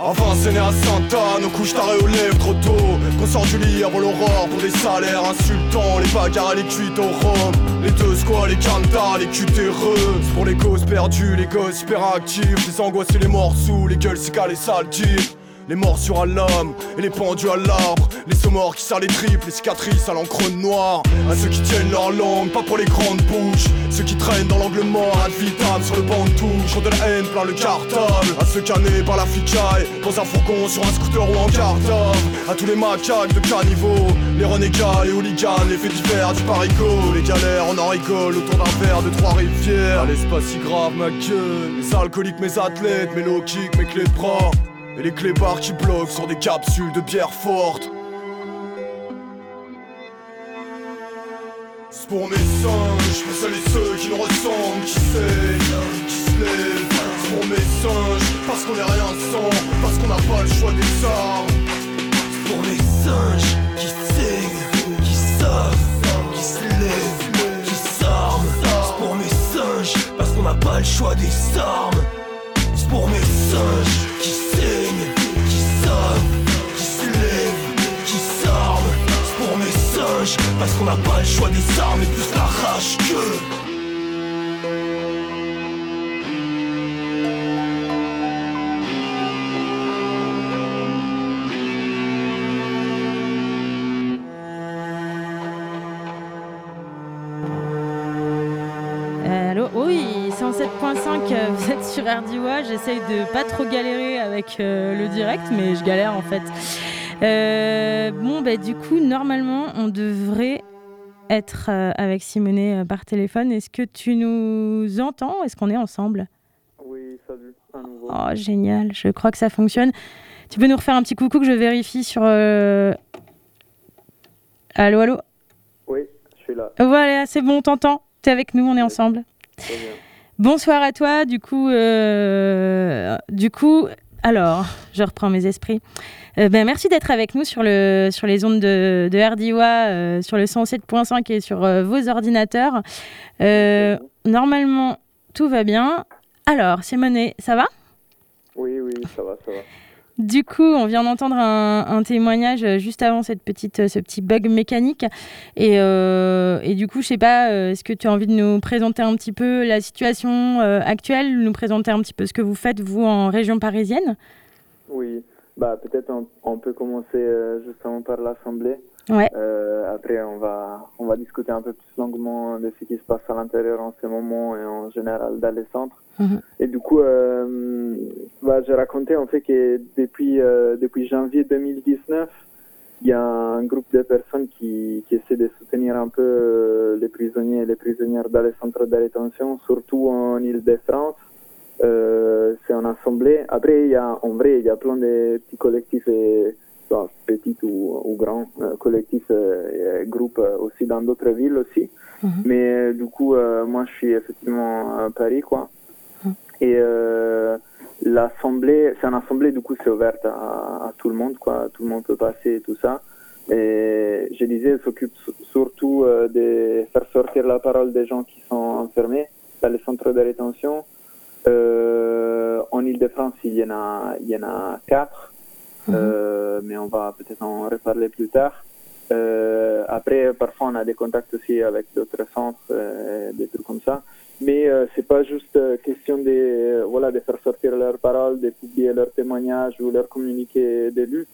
À Vincennes et à Sainte-Anne, aux couches tarées aux lèvres trop tôt. Qu'on sort du lit avant l'aurore pour des salaires insultants. Les bagarres les cuites au rhum Les deux squats, les cantas, les cutéreux C'est pour les causes perdues, les gosses hyperactifs. Les angoisses et les sous, les gueules cicales les sales types les morsures à l'âme et les pendus à l'arbre. Les saumors qui serrent les tripes, les cicatrices à l'encre noire. À ceux qui tiennent leur langue, pas pour les grandes bouches. Ceux qui traînent dans l'angle mort, ad vitam sur le banc de touche. De la haine plein le cartable. À ceux canés par la flicaille Dans un fourgon sur un scooter ou en cartable. À tous les macaques de caniveau Les renégats, les hooligans, les faits divers du parigot. Les galères, on en rigole autour d'un verre de Trois-Rivières. Allez c'est pas si grave ma gueule. Les alcooliques, mes athlètes, mes low kicks, mes clés de bras et les clébards qui bloquent sur des capsules de bière forte. C'est pour mes singes, pour celles et ceux qui nous ressemblent, qui saignent, qui se lèvent. C'est pour mes singes, parce qu'on est rien sans, parce qu'on n'a pas le choix des armes. C'est pour mes singes qui saignent, qui savent, qui se lèvent, qui s'arment. C'est pour mes singes, parce qu'on n'a pas le choix des armes. C'est pour mes singes parce qu'on n'a pas le choix des armes et plus la rage que. Euh, allô Oui, 107.5, vous êtes sur RDOA. J'essaye de pas trop galérer avec euh, le direct, mais je galère en fait. Euh, bon, bah, du coup, normalement, on devrait être euh, avec Simonet euh, par téléphone. Est-ce que tu nous entends Est-ce qu'on est ensemble? Oui, salut, à nouveau. Oh, génial, je crois que ça fonctionne. Tu peux nous refaire un petit coucou que je vérifie sur. euh, Allô, allô? Oui, je suis là. Voilà, c'est bon, on t'entend. T'es avec nous, on est ensemble. Très bien. Bonsoir à toi. Du coup, euh, du coup, alors, je reprends mes esprits. Euh, ben, merci d'être avec nous sur, le, sur les ondes de, de euh, sur le 107.5 et sur euh, vos ordinateurs. Normalement, tout va bien. Alors, Simonet, ça va? Oui, oui, ça va, ça va. Du coup, on vient d'entendre un, témoignage juste avant cette petite, ce petit bug mécanique. Et, et du coup, je sais pas, est-ce que tu as envie de nous présenter un petit peu la situation actuelle, nous présenter un petit peu ce que vous faites, vous, en région parisienne? Oui, bah, peut-être on, on, peut commencer justement par l'Assemblée. Ouais. Euh, après, on va, on va discuter un peu plus longuement de ce qui se passe à l'intérieur en ce moment et en général dans les centres. Mhm. Et du coup, euh, bah, j'ai raconté en fait que depuis, euh, depuis janvier 2019, il y a un groupe de personnes qui, qui essaie de soutenir un peu euh, les prisonniers et les prisonnières dans les centres de rétention, surtout en Ile-de-France. Euh, c'est en assemblée. Après, il y a, en vrai, il y a plein de petits collectifs et soit petits ou, ou grands euh, collectifs euh, et groupes euh, aussi dans d'autres villes aussi. Mhm. Mais du coup, moi, je suis effectivement à Paris, quoi. Mhm. Et l'assemblée, c'est une assemblée, du coup, c'est ouverte à, à, tout le monde, quoi. Tout le monde peut passer et tout ça. Et je disais, elle s'occupe surtout de faire sortir la parole des gens qui sont enfermés dans les centres de rétention. Euh, en Ile-de-France, il y en a, il y en a quatre. Euh, mais on va peut-être en reparler plus tard. Euh, après, parfois, on a des contacts aussi avec d'autres centres, des trucs comme ça. Mais c'est pas juste question de, voilà, de faire sortir leurs paroles, de publier leurs témoignages ou leurs communiqués de lutte,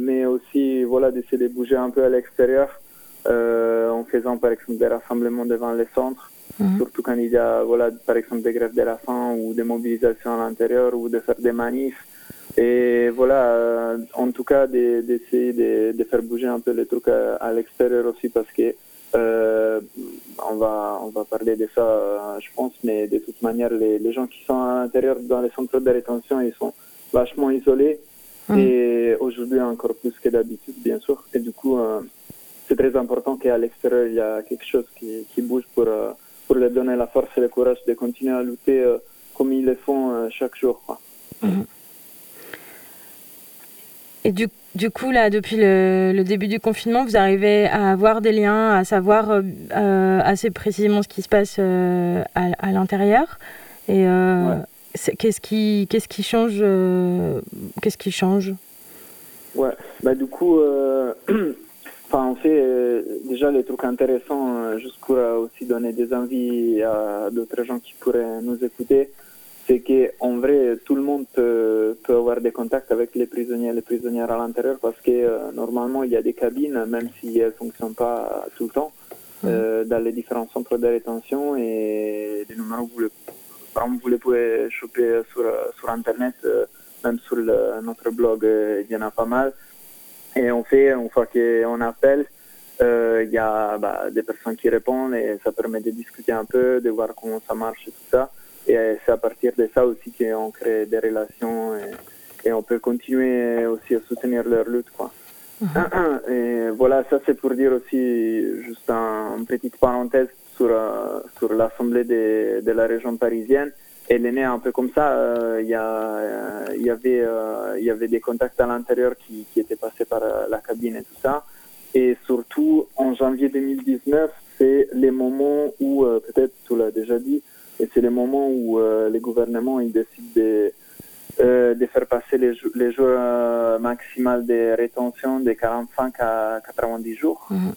mais aussi voilà, d'essayer de bouger un peu à l'extérieur en faisant par exemple des rassemblements devant les centres. Mhm. Surtout quand il y a, voilà, par exemple, des grèves de la faim ou des mobilisations à l'intérieur ou de faire des manifs. Et voilà, euh, en tout cas, d'essayer de, de, faire bouger un peu les trucs à, à l'extérieur aussi parce que euh, on, va, on va parler de ça, euh, je pense, mais de toute manière, les, les gens qui sont à l'intérieur dans les centres de rétention, ils sont vachement isolés Mhm. et aujourd'hui encore plus que d'habitude, bien sûr. Et du coup, c'est très important qu'à l'extérieur, il y a quelque chose qui, qui bouge pour, pour leur donner la force et le courage de continuer à lutter euh, comme ils le font chaque jour. Quoi. Mhm. Et du, du, coup, là, depuis le, le, début du confinement, vous arrivez à avoir des liens, à savoir euh, assez précisément ce qui se passe euh, à, à l'intérieur. Et euh, ouais. qu'est-ce qui, qu'est-ce qui change Qu'est-ce qui change? Ouais, bah du coup, enfin, on fait déjà les trucs intéressants, juste pour aussi donner des envies à d'autres gens qui pourraient nous écouter c'est qu'en vrai, tout le monde peut, peut, avoir des contacts avec les prisonniers et les prisonnières à l'intérieur parce que euh, normalement, il y a des cabines, même si elles ne fonctionnent pas tout le temps, euh, dans les différents centres de rétention et des numéros, vous, le, vous les pouvez choper sur, sur Internet, euh, même sur le, notre blog, il y en a pas mal. Et on fait, une fois qu'on appelle, il y a bah, des personnes qui répondent et ça permet de discuter un peu, de voir comment ça marche et tout ça. Et c'est à partir de ça aussi qu'on crée des relations et, et, on peut continuer aussi à soutenir leur lutte. Quoi. Mhm. Et voilà, ça c'est pour dire aussi, juste un, une petite parenthèse sur, uh, sur l'Assemblée de, de, la région parisienne. Elle est née un peu comme ça. Il uh, y, a, y, avait, il y avait des contacts à l'intérieur qui, étaient passés par la cabine et tout ça. Et surtout, en janvier 2019, c'est les moments où, euh, peut-être tu l'as déjà dit, et c'est le moment où euh, les gouvernements ils décident de, euh, faire passer les, les jours euh, maximales de rétention de 45 à 90 jours. Mhm.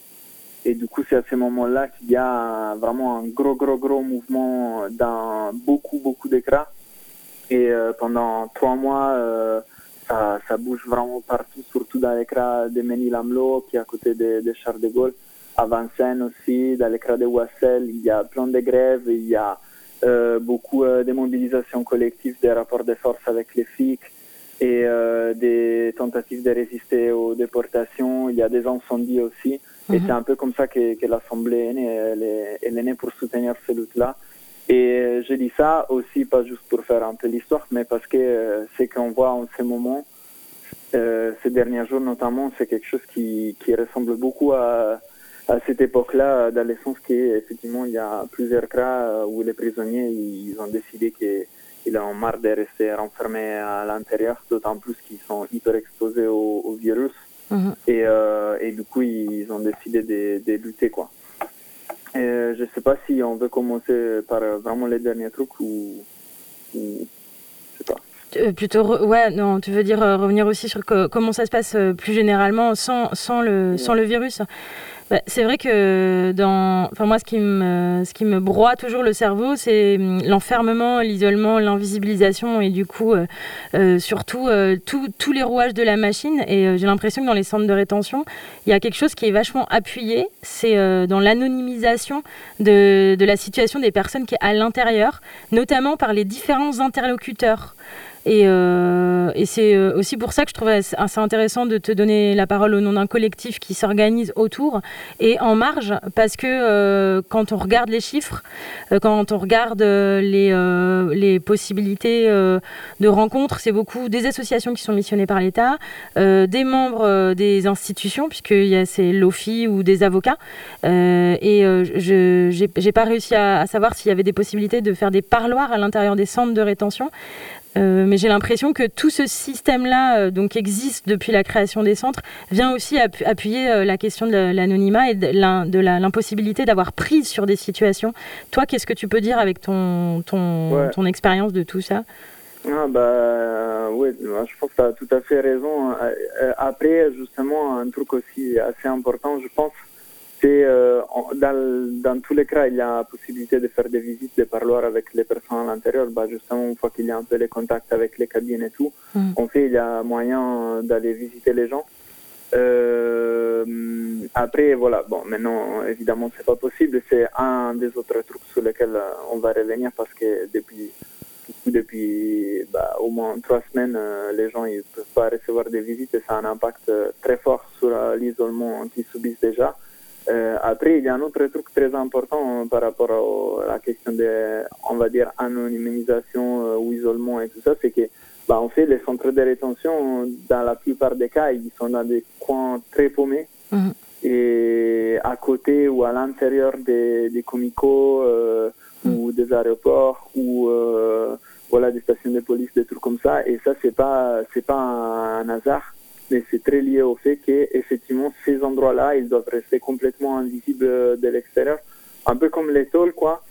Et du coup, c'est à ce moment-là qu'il y a vraiment un gros, gros, gros mouvement dans beaucoup, beaucoup d'écrans. Et pendant trois mois, ça, ça, bouge vraiment partout, surtout dans l'écran de Ménil-Amelot, qui est à côté de, de Charles de Gaulle. À Vincennes aussi, dans l'écran de Wassel, il y a plein de grèves, il y a euh, beaucoup euh, de mobilisations collectives, des rapports de force avec les flics et euh, des tentatives de résister aux déportations. Il y a des incendies aussi. Et c'est un peu comme ça que, que l'Assemblée est née. Elle est, elle est née pour soutenir ces luttes-là. Et je dis ça aussi, pas juste pour faire un peu l'histoire, mais parce que ce qu'on voit en ce moment, ces derniers jours notamment, c'est quelque chose qui, qui ressemble beaucoup à à cette époque-là, dans le sens qu'effectivement, il y a plusieurs cas où les prisonniers ils ont décidé qu'ils ont marre de rester renfermés à l'intérieur, d'autant plus qu'ils sont hyper exposés au, au virus. Mhm. Et, euh, et, du coup, ils ont décidé de, de lutter. Quoi. Et je ne sais pas si on veut commencer par vraiment les derniers trucs ou. ou je sais pas. plutôt, ouais, non, tu veux dire revenir aussi sur comment ça se passe plus généralement sans, sans, le, sans le virus? Bah, c'est vrai que dans, enfin moi, ce qui me, ce qui me broie toujours le cerveau, c'est hum, l'enfermement, l'isolement, l'invisibilisation et du coup, euh, euh, surtout euh, tous les rouages de la machine. Et j'ai l'impression que dans les centres de rétention, il y a quelque chose qui est vachement appuyé, c'est dans l'anonymisation de, de la situation des personnes qui est à l'intérieur, notamment par les différents interlocuteurs. Et, euh, et c'est euh, aussi pour ça que je trouvais assez intéressant de te donner la parole au nom d'un collectif qui s'organise autour et en marge, parce que euh, quand on regarde les chiffres, quand on regarde les, possibilités de rencontres, c'est beaucoup des associations qui sont missionnées par l'État, des membres des institutions, puisque c'est l'OFI ou des avocats. et je n'ai pas réussi à savoir s'il y avait des possibilités de faire des parloirs à l'intérieur des centres de rétention. Euh, mais j'ai l'impression que tout ce système-là, euh, donc existe depuis la création des centres, vient aussi appuyer euh, la question de l'anonymat et de l'impossibilité d'avoir prise sur des situations. Toi, qu'est-ce que tu peux dire avec ton, ton, ton expérience de tout ça? Ah bah oui, je pense que tu as tout à fait raison. Après, justement, un truc aussi assez important, je pense, euh, dans, dans, tous les cas, il y a la possibilité de faire des visites, de parler avec les personnes à l'intérieur. Bah, justement, une fois qu'il y a un peu les contacts avec les cabines et tout, mm. on fait, il y a moyen d'aller visiter les gens. Euh, après, voilà, bon, maintenant, évidemment, c'est pas possible. C'est un des autres trucs sur lesquels euh, on va revenir parce que depuis, depuis bah, au moins trois semaines, les gens ne peuvent pas recevoir des visites et ça a un impact très fort sur l'isolement qu'ils subissent déjà. Euh, après, il y a un autre truc très important par rapport à la question de, on va dire, anonymisation euh, ou isolement et tout ça, c'est que, bah, en fait, les centres de rétention, dans la plupart des cas, ils sont dans des coins très paumés. Mhm. Et à côté ou à l'intérieur des, des comicos euh, ou mhm. des aéroports ou voilà des stations de police, des trucs comme ça. Et ça, c'est pas c'est pas un hasard mais c'est très lié au fait qu'effectivement, ces endroits-là, ils doivent rester complètement invisibles de l'extérieur, un peu comme les tôles, quoi.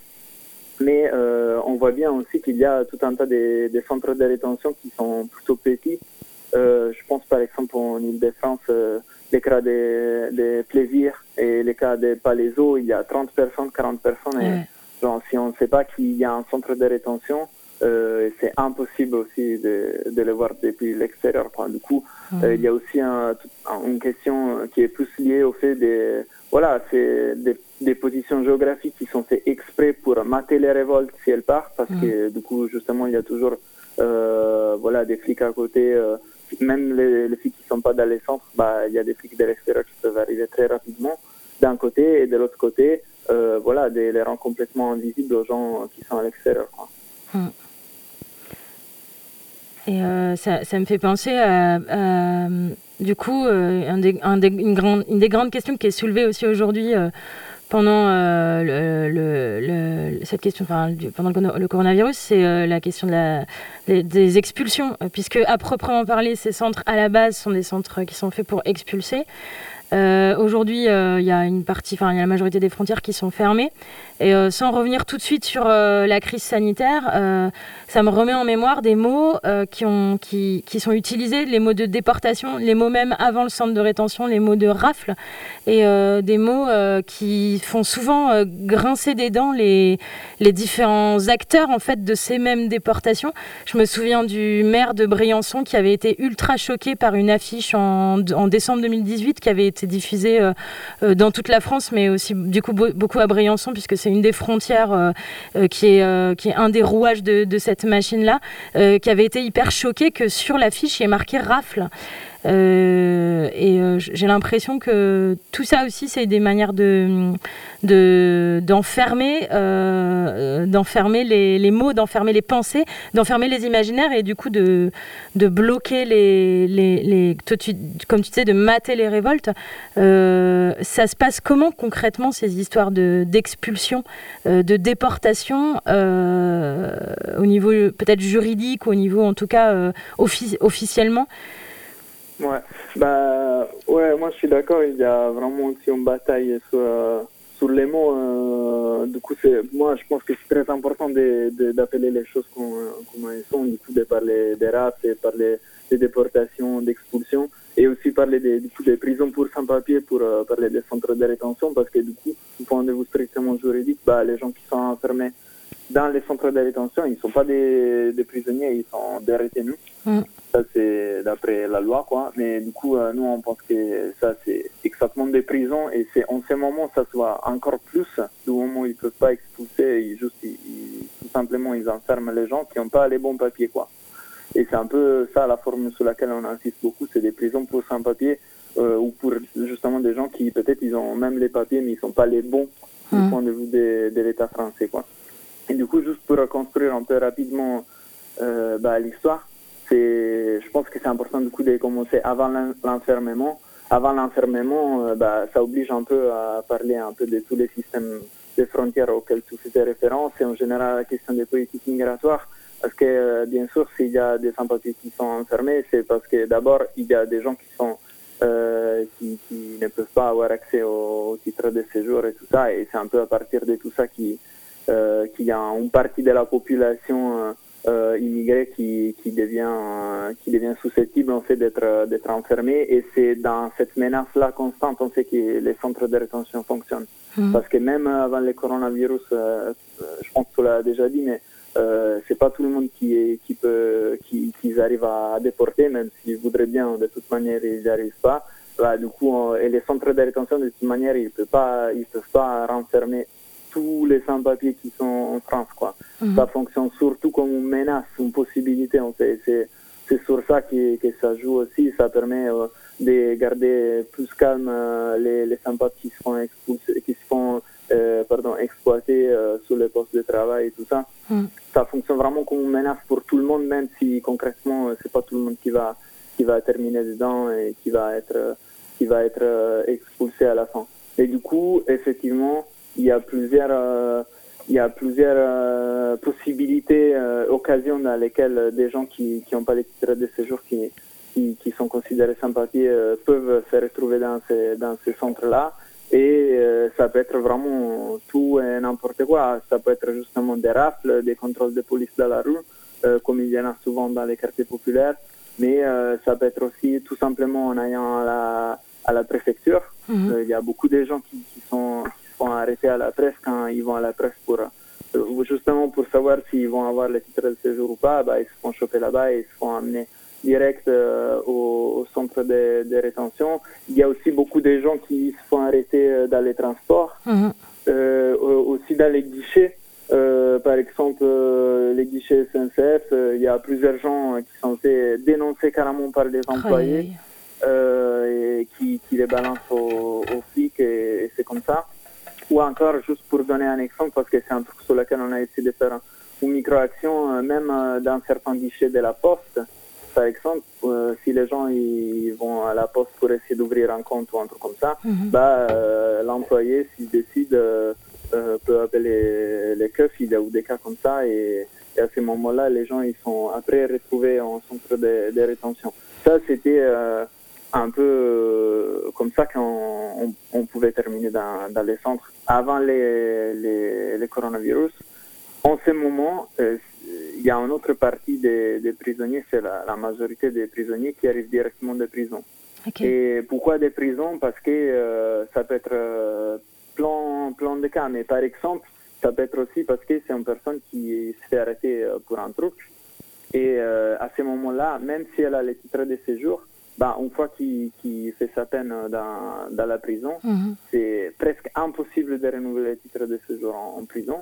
Mais euh, on voit bien aussi qu'il y a tout un tas de, centres de rétention qui sont plutôt petits. Euh, je pense par exemple en Ile-de-France, euh, les cas des, plaisirs et les cas des palaisos, il y a 30 personnes, 40 personnes. Et, genre, si on ne sait pas qu'il y a un centre de rétention, euh, c'est impossible aussi de, de, le voir depuis l'extérieur. Du coup, euh, il y a aussi un, une question qui est plus liée au fait de, voilà, c'est des, des, positions géographiques qui sont faites exprès pour mater les révoltes si elles partent, parce que du coup, justement, il y a toujours, euh, voilà, des flics à côté. même les, les, flics qui sont pas dans les centres, bah, il y a des flics de l'extérieur qui peuvent arriver très rapidement d'un côté et de l'autre côté, voilà, les rendre complètement invisibles aux gens qui sont à l'extérieur. Et euh, ça, ça, me fait penser à, du coup, euh, une, une, des grandes questions qui est soulevée aussi aujourd'hui euh, pendant le, le, pendant le, coronavirus, c'est la question de la, des, expulsions, puisque à proprement parler, ces centres à la base sont des centres qui sont faits pour expulser. Aujourd'hui, il y a une partie, enfin, il y a la majorité des frontières qui sont fermées. Et euh, sans revenir tout de suite sur euh, la crise sanitaire, euh, ça me remet en mémoire des mots qui, ont, qui, qui, sont utilisés, les mots de déportation, les mots même avant le centre de rétention, les mots de rafle, et des mots qui font souvent grincer des dents les, les différents acteurs en fait de ces mêmes déportations. Je me souviens du maire de Briançon qui avait été ultra choqué par une affiche en, en décembre 2018 qui avait été diffusée dans toute la France, mais aussi du coup beaucoup à Briançon puisque c'est une des frontières euh, euh, qui, est, euh, qui est un des rouages de, cette machine-là, qui avait été hyper choqué que sur l'affiche, il y ait marqué rafle. Euh, et euh, j'ai l'impression que tout ça aussi, c'est des manières de d'enfermer euh, d'enfermer les, mots, d'enfermer les pensées, d'enfermer les imaginaires et du coup de, de bloquer les, les, les comme tu disais, de mater les révoltes. ça se passe comment concrètement ces histoires d'expulsion, de déportation au niveau peut-être juridique, au niveau en tout cas officiellement? Ouais, bah, ouais, moi je suis d'accord, il y a vraiment aussi une bataille sur, sur les mots, euh, du coup, moi, je pense que c'est très important d'appeler les choses comme, comme elles sont, du coup, de parler des races, de parler des déportations, d'expulsions, et aussi parler des, du coup, des prisons pour sans-papiers, pour euh, parler des centres de rétention, parce que du coup, du point de vue strictement juridique, bah, les gens qui sont enfermés dans les centres de rétention, ils ne sont pas des, des prisonniers, ils sont des retenus. Mm. Ça, c'est d'après la loi, quoi. Mais du coup, euh, nous, on pense que ça, c'est exactement des prisons. Et c'est en ce moment, ça soit encore plus, du moment où ils ne peuvent pas expulser, ils, juste, ils- tout simplement, ils enferment les gens qui n'ont pas les bons papiers, quoi. Et c'est un peu ça la forme sur laquelle on insiste beaucoup, c'est des prisons pour sans-papiers euh, ou pour justement des gens qui peut-être ils ont même les papiers mais ils sont pas les bons du Mhm. point de vue de, de l'État français quoi. Et du coup juste pour reconstruire un peu rapidement euh, bah, l'histoire, je pense que c'est important du coup de commencer avant l'en- l'enfermement. Avant l'enfermement, euh, bah, ça oblige un peu à parler un peu de tous les systèmes de frontières auxquels tu faisais référence et en général la question des politiques migratoires. Parce que, euh, bien sûr, s'il y a des sans-papiers qui sont enfermés, c'est parce que d'abord, il y a des gens qui sont euh, qui, ne peuvent pas avoir accès au, titre de séjour et tout ça. Et c'est un peu à partir de tout ça qui qu'il y a une partie de la population euh, euh, immigrée qui, qui devient euh, qui devient susceptible en fait d'être d'être enfermée. Et c'est dans cette menace-là constante en fait que les centres de rétention fonctionnent. Parce que même avant le coronavirus, euh, euh, je pense que tu l'as déjà dit, mais euh, c'est pas tout le monde qui, est, qui peut, qui, qui arrive à déporter, même s'ils voudraient bien, de toute manière, ils n'y arrivent pas. Bah, du coup, on- et les centres de rétention, de toute manière, ils peuvent pas, ils peuvent pas renfermer tous les sans-papiers qui sont en France, quoi. Ça fonctionne surtout comme une menace, une possibilité. C'est, sur ça que, que ça joue aussi. Ça permet euh, de garder plus calme euh, les, les sans-papiers qui se font expulser, qui se font, euh, pardon, exploiter sur les postes de travail et tout ça. Mm. Ça fonctionne vraiment comme une menace pour tout le monde, même si concrètement, c'est pas tout le monde qui va, qui va terminer dedans et qui va être, qui va être expulsé à la fin. Et du coup, effectivement, il y a plusieurs, euh, il y a plusieurs euh, possibilités, euh, occasions dans lesquelles des gens qui n'ont pas les titres de séjour, qui, qui, qui sont considérés sans papier, peuvent se retrouver dans ces, dans ces centres-là. Et ça peut être vraiment tout et n'importe quoi. Ça peut être justement des rafles, des contrôles de police dans la rue, euh, comme il y en a souvent dans les quartiers populaires. Mais euh, ça peut être aussi tout simplement en allant à la, à la préfecture. Mhm. Euh, Il y a beaucoup de gens qui, qui sont, qui se font arrêter à la presse quand ils vont à la presse pour euh, justement pour savoir s'ils vont avoir le titre de séjour ou pas. Bah, ils se font choper là-bas et ils se font amener direct euh, au, au centre de, de rétention. Il y a aussi beaucoup de gens qui se font arrêter euh, dans les transports, Mhm. euh, aussi dans les guichets. Euh, par exemple, les guichets SNCF, il y a plusieurs gens qui sont fait dénoncer carrément par les employés et qui, qui les balancent aux, aux flics et, et c'est comme ça. Ou encore, juste pour donner un exemple, parce que c'est un truc sur lequel on a essayé de faire une micro-action, euh, même euh, dans certains guichets de la poste. Par exemple, euh, si les gens ils vont à la poste pour essayer d'ouvrir un compte ou un truc comme ça, Mhm. bah, euh, l'employé, s'il décide, euh, peut appeler les keufs, il y a ou des cas comme ça, et, et à ce moment-là, les gens ils sont après retrouvés en centre de, de rétention. Ça, c'était un peu euh, comme ça qu'on on, on pouvait terminer dans, dans les centres avant les, les, les coronavirus. En ce moment, euh, il y a une autre partie des, des prisonniers, c'est la, la majorité des prisonniers qui arrivent directement de prison. Ok. Et pourquoi des prisons? Parce que euh, ça peut être euh, plein, plein de cas, mais par exemple, ça peut être aussi parce que c'est une personne qui se fait arrêter pour un truc. Et à ce moment-là, même si elle a le titre de séjour, bah, une fois qu'il fait sa peine dans, dans la prison, Mhm. c'est presque impossible de renouveler le titre de séjour en, en prison.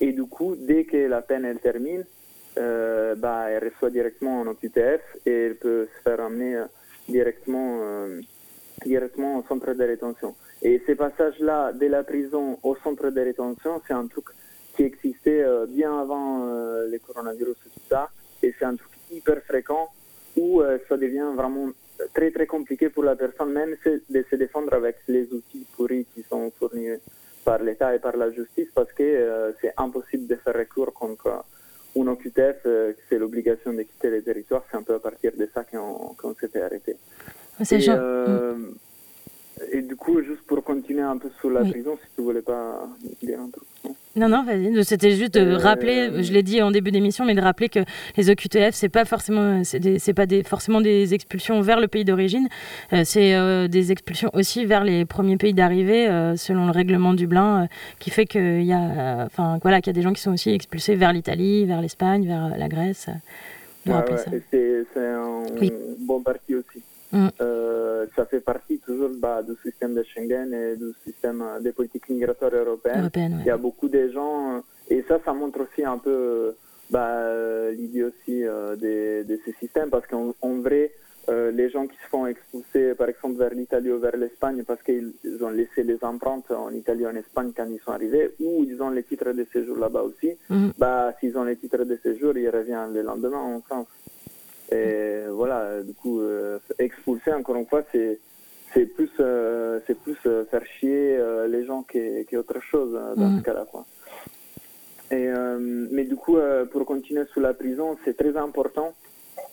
Et du coup, dès que la peine elle termine, euh, bah, elle reçoit directement un OQTF et elle peut se faire amener euh, directement, euh, directement au centre de rétention. Et ces passages-là, de la prison au centre de rétention, c'est un truc qui existait euh, bien avant le coronavirus et tout ça. Et c'est un truc hyper fréquent où ça devient vraiment très très compliqué pour la personne même de se défendre avec les outils pourris qui sont fournis par l'État et par la justice parce que euh, c'est impossible de faire recours contre un OQTF, euh, c'est l'obligation de quitter le territoire. C'est un peu à partir de ça qu'on qu'on s'était arrêté. C'est et du coup, juste pour continuer un peu sur la Oui. prison, si tu voulais pas dire un truc. non Non, vas-y. C'était juste de Euh, rappeler, je l'ai dit en début d'émission, mais de rappeler que les OQTF, c'est pas forcément, c'est pas des, forcément des expulsions vers le pays d'origine, euh, c'est euh, des expulsions aussi vers les premiers pays d'arrivée, euh, selon le règlement Dublin, euh, qui fait qu'il y a, euh, enfin, voilà, qu'il y a des gens qui sont aussi expulsés vers l'Italie, vers l'Espagne, vers euh, la Grèce. euh, de Ouais, rappeler ouais, ça. c'est un Oui. bon parti aussi. Mm. Euh, ça fait partie toujours bah, du système de Schengen et du système euh, des politiques migratoires européennes. Européenne, ouais. Il y a beaucoup de gens, euh, et ça, ça montre aussi un peu euh, bah, l'idée aussi euh, de, de ces systèmes, parce qu'en en vrai, euh, les gens qui se font expulser, par exemple, vers l'Italie ou vers l'Espagne, parce qu'ils ils ont laissé les empreintes en Italie ou en Espagne quand ils sont arrivés, ou ils ont les titres de séjour là-bas aussi, Mhm. bah, s'ils ont les titres de séjour, ils reviennent le lendemain en France. Et voilà, du coup, euh, expulser, encore une fois, c'est c'est plus, euh, c'est plus euh, faire chier euh, les gens qu'autre qu autre chose dans ce cas-là. Quoi. Et, euh, mais du coup, pour continuer sur la prison, c'est très important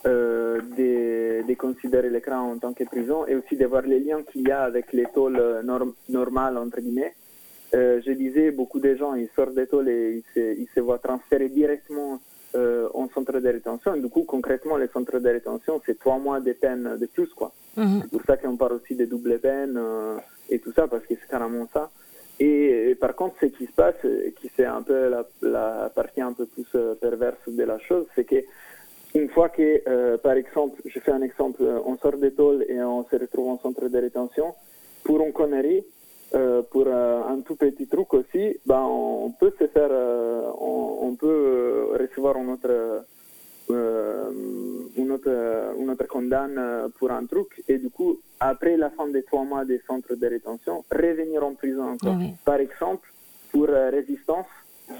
de, de considérer l'écran en tant que prison et aussi de voir les liens qu'il y a avec les tôles norm- normales, entre guillemets. Je disais, beaucoup de gens, ils sortent des tôles et ils se, ils se voient transférer directement euh, en centre de rétention. Et du coup, concrètement, les centres de rétention, c'est trois mois de peine de plus, quoi. Mhm. C'est pour ça qu'on parle aussi de double peine euh, et tout ça, parce que c'est carrément ça. Et, et par contre, ce qui se passe, et qui c'est un peu la, la partie un peu plus euh, perverse de la chose, c'est que une fois que, euh, par exemple, je fais un exemple, on sort des tôles et on se retrouve en centre de rétention, pour une connerie, euh, pour euh, un tout petit truc aussi, ben, on peut se faire, euh, on, on peut recevoir une autre, une autre, une autre condamne pour un truc, et du coup, après la fin des trois mois des centres de rétention, revenir en prison encore. Ah oui. Par exemple, pour résistance,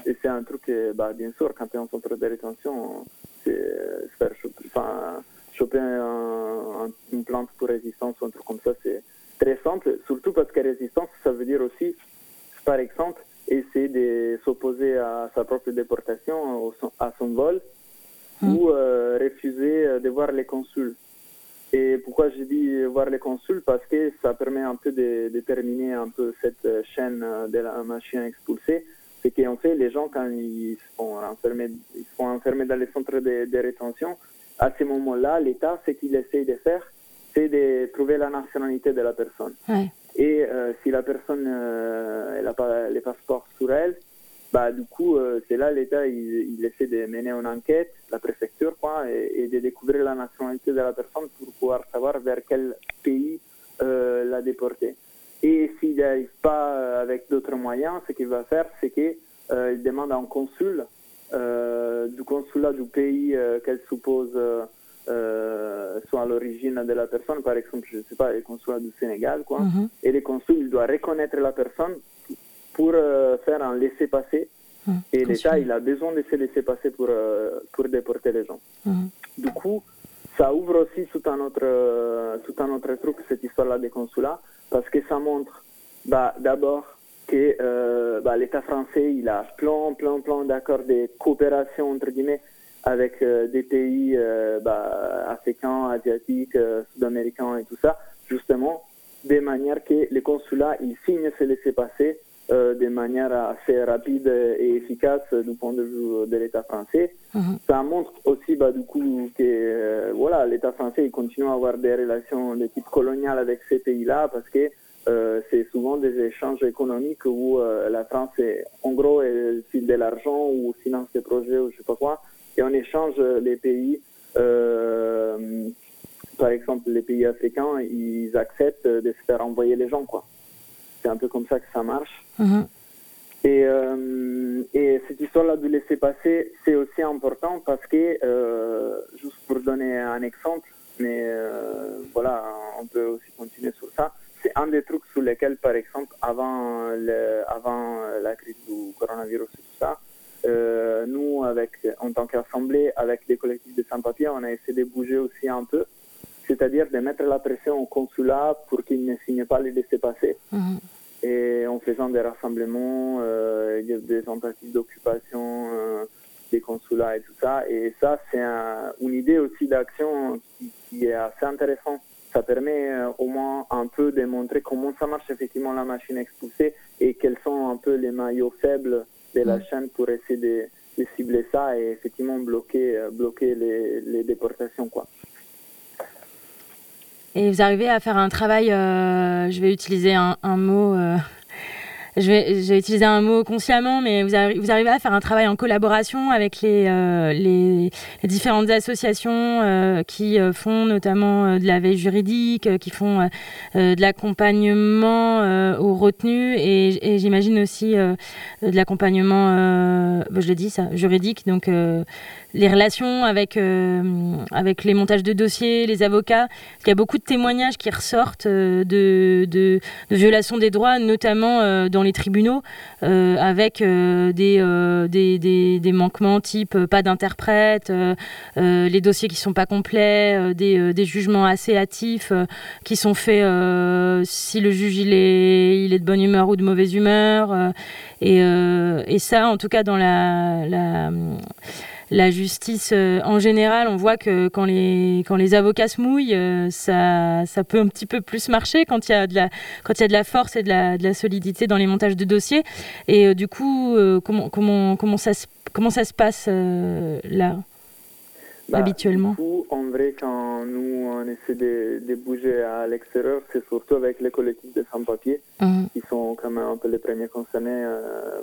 et c'est un truc que, bah, bien sûr, quand tu es en centre de rétention, c'est faire choper, enfin, choper un- un- une plante pour résistance ou un truc comme ça, c'est très simple, surtout parce que résistance, ça veut dire aussi, par exemple, essayer de s'opposer à sa propre déportation, à son vol, ou euh, refuser euh, de voir les consuls. Et pourquoi j'ai dit voir les consuls? Parce que ça permet un peu de déterminer un peu cette euh, chaîne euh, de la machine expulsée. C'est qu'en fait, les gens, quand ils se font enfermer, ils se font enfermer dans les centres de, de rétention, à ce moment-là, l'État, ce qu'il essaye de faire, c'est de trouver la nationalité de la personne. Ouais. Et euh, si la personne euh, n'a pas les passeports sur elle, bah, du coup, euh, c'est là l'État, il, il essaie de mener une enquête, la préfecture, quoi, et, et de découvrir la nationalité de la personne pour pouvoir savoir vers quel pays la déporter. Et s'il n'arrive pas avec d'autres moyens, ce qu'il va faire, c'est qu'il il demande à un consul du consulat du pays qu'elle suppose euh, soit à l'origine de la personne, par exemple, je ne sais pas, le consulat du Sénégal, quoi. Mhm. Et le consul il doit reconnaître la personne pour euh, faire un laissez-passer. Mhm. Et l'État, il a besoin de ce laissez-passer pour, euh, pour déporter les gens. Mhm. Du coup, ça ouvre aussi tout un autre, tout un autre truc, cette histoire-là des consulats, parce que ça montre bah, d'abord que bah, l'État français, il a plein, plein, plein d'accords de coopération, entre guillemets, avec euh, des pays euh, bah, africains, asiatiques, euh, sud-américains et tout ça, justement, de manière que les consulats, ils signent ce laissez-passer euh, de manière assez rapide et efficace euh, du point de vue de l'État français. Mhm. Ça montre aussi bah, du coup que euh, voilà, l'État français il continue à avoir des relations de type colonial avec ces pays-là parce que c'est souvent des échanges économiques où la France, est, en gros, elle file de l'argent ou finance des projets ou je sais pas quoi, et on échange euh, les pays. euh, par exemple, les pays africains, ils acceptent de se faire envoyer les gens, quoi. C'est un peu comme ça que ça marche. Mhm. Et, euh, et cette histoire-là de laisser passer, c'est aussi important parce que, euh, juste pour donner un exemple, mais euh, voilà, on peut aussi continuer sur ça, c'est un des trucs sur lesquels, par exemple, avant, le, avant la crise du coronavirus et tout ça, euh, nous, avec, en tant qu'assemblée, avec des collectifs de sans-papiers, on a essayé de bouger aussi un peu, c'est-à-dire de mettre la pression au consulat pour qu'ils ne signent pas les laissés-passer Mhm. et en faisant des rassemblements, euh, des- tentatives d'occupation euh, des consulats et tout ça. Et ça, c'est un- une idée aussi d'action qui, qui est assez intéressante ça permet au moins un peu de montrer comment ça marche effectivement la machine expulsée et quels sont un peu les maillots faibles de la Mm. chaîne pour essayer de, de cibler ça et effectivement bloquer, euh, bloquer les, les déportations. Quoi. Et vous arrivez à faire un travail, euh, je vais utiliser un, un mot, euh, je, vais, utiliser un mot consciemment, mais vous, arri- vous arrivez à faire un travail en collaboration avec les, euh, différentes associations euh, qui euh, font notamment de la veille juridique, qui font de l'accompagnement aux retenues et, j'imagine aussi de l'accompagnement, bah, je l'ai dit ça, juridique, donc les relations avec, les montages de dossiers, les avocats. Il y a beaucoup de témoignages qui ressortent de, de, violations des droits, notamment euh, dans les tribunaux, euh, avec euh, des, euh, des, des, des manquements type pas d'interprète, les dossiers qui sont pas complets, des, des jugements assez hâtifs qui sont faits si le juge il est, il est de bonne humeur ou de mauvaise humeur. et, et ça, en tout cas, dans la, la la justice euh, en général, on voit que quand les, quand les avocats se mouillent, euh, ça, ça peut un petit peu plus marcher quand il y a de la, quand il y a de la force et de la, de la solidité dans les montages de dossiers. Et euh, du coup, comment, comment, comment, ça se, comment ça se passe là, Bah, habituellement Du coup, en vrai, quand nous on essaie de, de bouger à l'extérieur, c'est surtout avec les collectifs de sans-papiers Mhm. qui sont quand même un peu les premiers concernés.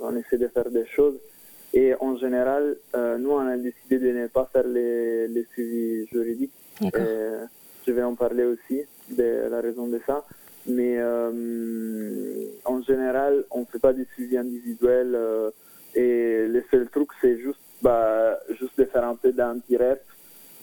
on essaie de faire des choses. Et en général, euh, nous, on a décidé de ne pas faire les, les suivis juridiques. Je vais en parler aussi de la raison de ça. Mais euh, en général, on ne fait pas du suivi individuel. euh, et le seul truc, c'est juste, bah, juste de faire un peu d'anti-rep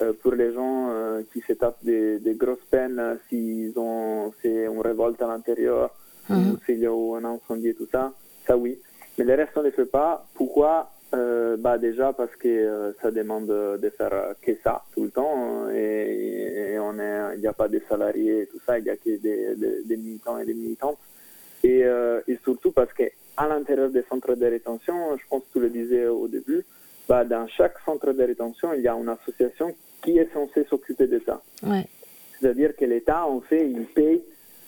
euh, pour les gens qui se tapent des, des grosses peines s'ils ont c'est une révolte à l'intérieur Mhm. ou s'il y a un incendie et tout ça. Ça, oui. Mais le reste, on ne le fait pas. Pourquoi Euh, bah déjà parce que euh, ça demande de faire que ça tout le temps hein, et, et on est il n'y a pas de salariés et tout ça il y a que des, des- des militants et des militantes et, euh, et surtout parce que à l'intérieur des centres de rétention je pense que tu le disais au début bah, dans chaque centre de rétention il y a une association qui est censée s'occuper de ça Ouais. c'est-à-dire que l'État, en fait, il paye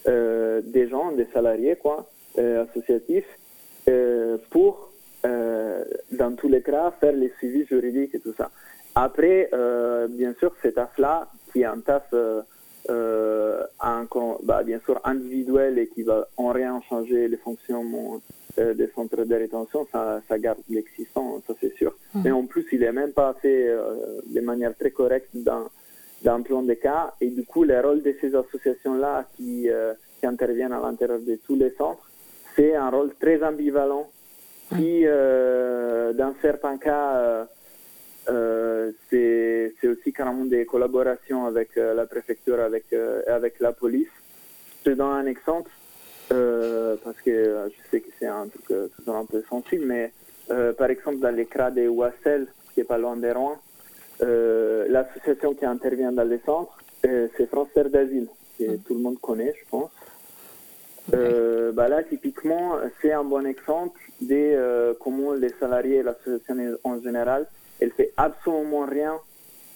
des gens, des salariés, quoi, associatifs, pour, euh, dans tous les cas, faire les suivis juridiques et tout ça. Après, euh, bien sûr, cet taf-là, qui est un taf, euh, euh, un bah, bien sûr, individuel et qui va en rien changer les fonctionnements euh, des centres de rétention, ça, ça garde l'existant, ça c'est sûr. Mhm. Mais en plus, il n'est même pas fait de manière très correcte dans, dans plein de cas. Et du coup, le rôle de ces associations-là qui, qui interviennent à l'intérieur de tous les centres, c'est un rôle très ambivalent qui, euh, dans certains cas, euh, euh, c'est aussi carrément des collaborations avec la préfecture, avec, avec la police. Je te donne un exemple, parce que je sais que c'est un truc toujours un peu sensible, mais par exemple, dans les CRA de Ouassel, qui est pas loin des Rouen, l'association qui intervient dans les centres, c'est France Terre d'Asile, que tout le monde connaît, je pense. Euh, bah là, typiquement, c'est un bon exemple de euh, comment les salariés et l'association en général, elle fait absolument rien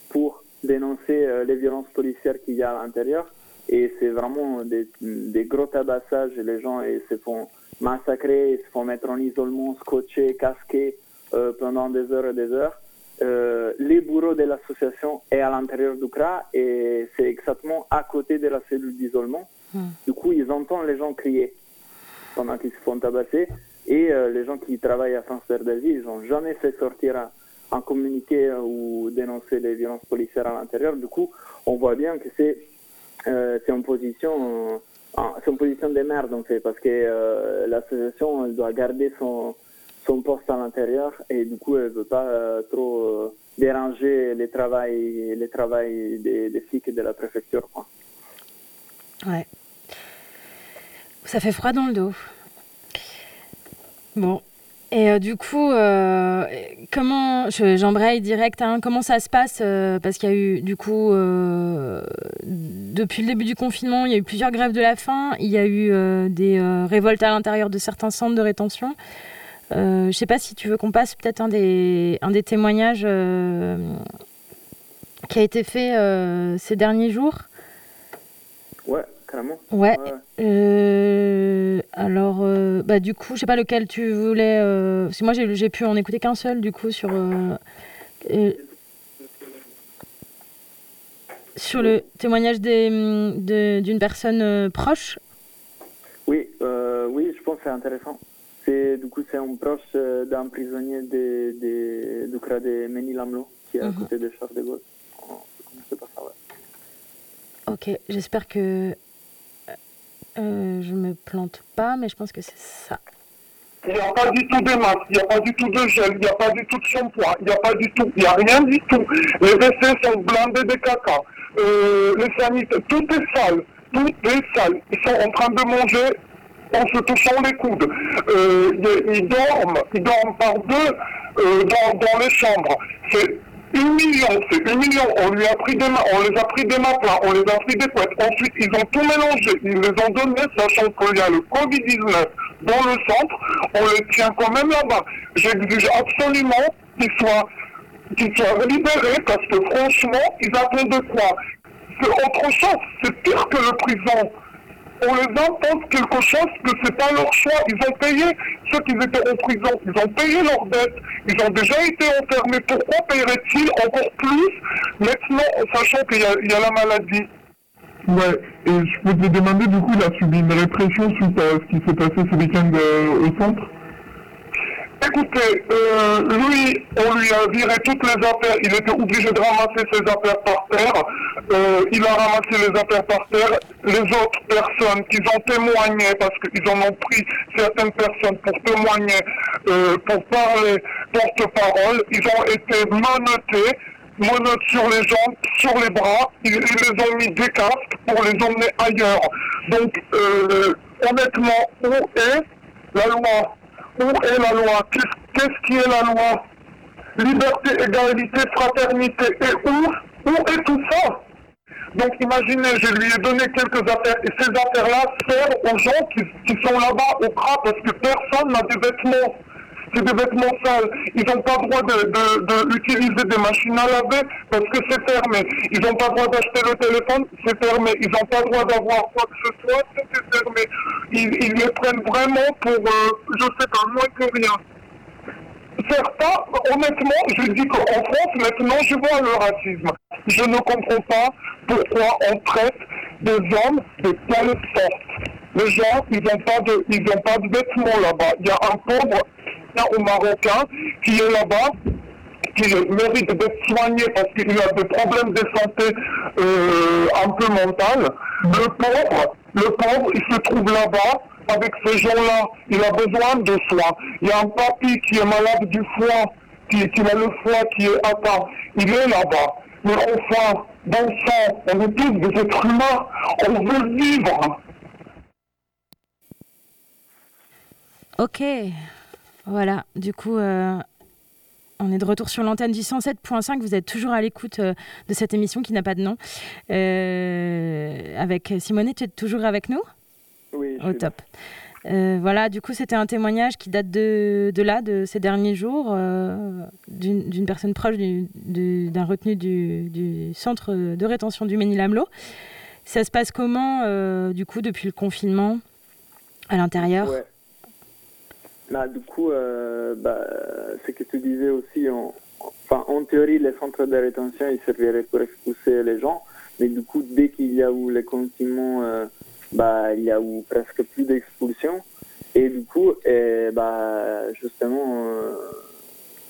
pour dénoncer euh, les violences policières qu'il y a à l'intérieur. Et c'est vraiment des, gros tabassages. Les gens se font massacrer, se font mettre en isolement, scotchés, casqués pendant des heures et des heures. Les bureaux de l'association est à l'intérieur du CRA et c'est exactement à côté de la cellule d'isolement. Du coup, ils entendent les gens crier pendant qu'ils se font tabasser. Et euh, les gens qui travaillent à Terre d'Asie, ils n'ont jamais fait sortir un, un communiqué euh, ou dénoncer les violences policières à l'intérieur. Du coup, on voit bien que c'est euh, une position, euh, c'est position de merde en fait, parce que euh, l'association doit garder son, son poste à l'intérieur et du coup elle veut pas trop déranger les travail, travail des, des flics et de la préfecture. Quoi. Ouais. Ça fait froid dans le dos. Bon. Et euh, du coup, euh, comment, je- j'embraye direct, hein, comment ça se passe euh, Parce qu'il y a eu, du coup, depuis le début du confinement, il y a eu plusieurs grèves de la faim, il y a eu des révoltes à l'intérieur de certains centres de rétention. Je sais pas si tu veux qu'on passe peut-être un des, témoignages qui a été fait ces derniers jours. Ouais, carrément. Ouais. Euh, alors, euh, bah, du coup, je sais pas lequel tu voulais. Euh, parce que moi, j'ai j'ai pu en écouter qu'un seul, du coup, sur. sur le témoignage des, hum, de- d'une personne proche. Oui, oui, je pense que c'est intéressant. C'est, du coup, c'est un proche euh, d'un prisonnier de, de, du CRA de Ménil-Amelot, qui est à Mhm. côté de Charles de Gaulle. On ça, ouais. Ok, j'espère que euh, je me plante pas, mais je pense que c'est ça. Il n'y a pas du tout de masque, il n'y a pas du tout de gel, il n'y a pas du tout de shampoing, il n'y a pas du tout, il n'y a rien du tout. Les WC sont blindés de caca. Euh, les sanitaires, tout est sale, tout est sale. Ils sont en train de manger en se touchant les coudes. Euh, ils, dorment, ils dorment par deux euh, dans, dans les chambres. C'est humiliant, c'est humiliant. On lui a pris des ma- on les a pris des matelas, on les a pris des couettes. Ensuite, ils ont tout mélangé, ils les ont donnés, sachant qu'il y a le Covid-19 dans le centre. On les tient quand même là-bas. J'exige absolument qu'ils soient, qu'ils soient libérés parce que franchement, ils attendent de quoi? C'est autre chose, c'est pire que le prison on les impose quelque chose que c'est pas leur choix. Ils ont payé ceux qui étaient en prison. Ils ont payé leurs dettes. Ils ont déjà été enfermés. Pourquoi paieraient-ils encore plus maintenant, sachant qu'il y, a- la maladie? Ouais, et je peux te demander, du coup, il a subi une répression suite à ce qui s'est passé ce week-end euh, au centre? Écoutez, euh, lui, on lui a viré toutes les affaires. Il était obligé de ramasser ses affaires par terre. Euh, il a ramassé les affaires par terre. Les autres personnes qui ont témoigné, parce qu'ils en ont pris certaines personnes pour témoigner, euh, pour parler porte-parole, ils ont été menottés, menottes sur les jambes, sur les bras. Ils, ils les ont mis des casques pour les emmener ailleurs. Donc, euh, honnêtement, où est la loi où est la loi? Qu'est-ce qui est la loi? Liberté, égalité, fraternité. Et où? Où est tout ça? Donc imaginez, je lui ai donné quelques affaires et ces affaires-là servent aux gens qui, qui sont là-bas au CRA parce que personne n'a des vêtements. C'est des vêtements sales. Ils n'ont pas le droit de, de- de des machines à laver parce que c'est fermé. Ils n'ont pas le droit d'acheter le téléphone, c'est fermé. Ils n'ont pas le droit d'avoir quoi que ce soit, c'est fermé. Ils, ils les prennent vraiment pour, euh, je sais pas, moins que rien. Certains, honnêtement, je dis qu'en France, maintenant, je vois le racisme. Je ne comprends pas pourquoi on traite des hommes de telle sorte. Les gens, ils n'ont pas de, ils pas de vêtements là-bas. Il y a un pauvre au Marocain qui est là-bas, qui mérite d'être soigné parce qu'il a des problèmes de santé euh, un peu mental. Le pauvre, le pauvre, il se trouve là-bas avec ces gens-là. Il a besoin de soins. Il y a un papy qui est malade du foie, qui, qui a le foie qui est atteint. Il est là-bas. Mais enfin, bon sang, on est tous des êtres humains. On veut vivre. Ok, voilà. Du coup, euh, on est de retour sur l'antenne du 107.5. Vous êtes toujours à l'écoute euh, de cette émission qui n'a pas de nom. Euh, avec Simone, tu es toujours avec nous? Oui. Au top. Voilà, du coup, c'était un témoignage qui date de, de là, de ces derniers jours, d'une personne proche du- du- d'un retenu du, du centre de rétention du Ménil-Amelot. Ça se passe comment, du coup, depuis le confinement à l'intérieur? Ouais. Bah, du coup, euh, bah, ce que tu disais aussi, en, théorie, les centres de rétention, ils serviraient pour expulser les gens, mais du coup, dès qu'il y a eu le confinement, euh, bah, il y a eu presque plus d'expulsions. Et du coup, bah, justement, euh,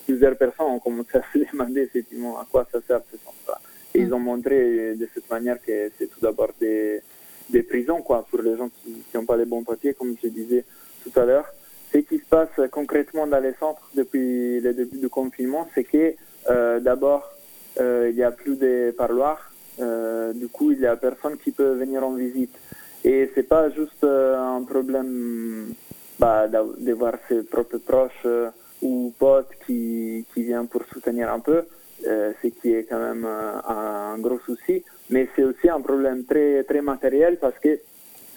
plusieurs personnes ont commencé à se demander effectivement à quoi ça sert ce centre-là. Et ils ont montré de cette manière que c'est tout d'abord des, des prisons, quoi, pour les gens qui n'ont pas les bons papiers, comme je disais tout à l'heure. Ce qui se passe concrètement dans les centres depuis le début du confinement, c'est que euh, d'abord, euh, il n'y a plus de parloirs. Euh, du coup, il n'y a personne qui peut venir en visite. Et c'est pas juste un problème bah, de voir ses propres proches ou potes qui, qui viennent pour soutenir un peu, ce qui est quand même un, gros souci. Mais c'est aussi un problème très, très matériel parce que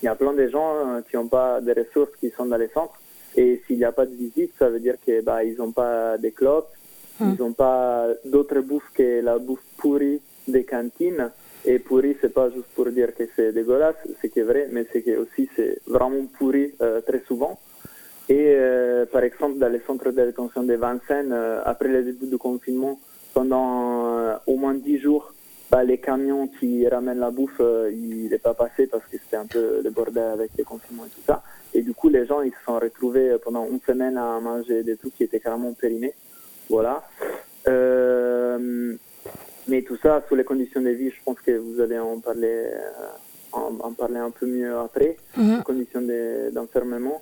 il y a plein de gens qui n'ont pas de ressources qui sont dans les centres. Et s'il n'y a pas de visite, ça veut dire que bah, ils n'ont pas de clopes, ils n'ont pas d'autres bouffes que la bouffe pourrie des cantines. Et pourri, c'est pas juste pour dire que c'est dégueulasse, c'est qui est vrai, mais c'est que aussi c'est vraiment pourri euh, très souvent. Et euh, par exemple, dans les centres de détention de Vincennes, euh, après le début du confinement, pendant au moins 10 jours, bah, les camions qui ramènent la bouffe, euh, il n'est pas passé parce que c'était un peu le bordel avec les confinements et tout ça. Et du coup, les gens, ils se sont retrouvés pendant une semaine à manger des trucs qui étaient carrément périmés. Voilà. Euh, mais tout ça, sous les conditions de vie, je pense que vous allez en parler, euh, en, en parler un peu mieux après, Mhm. les conditions de- d'enfermement.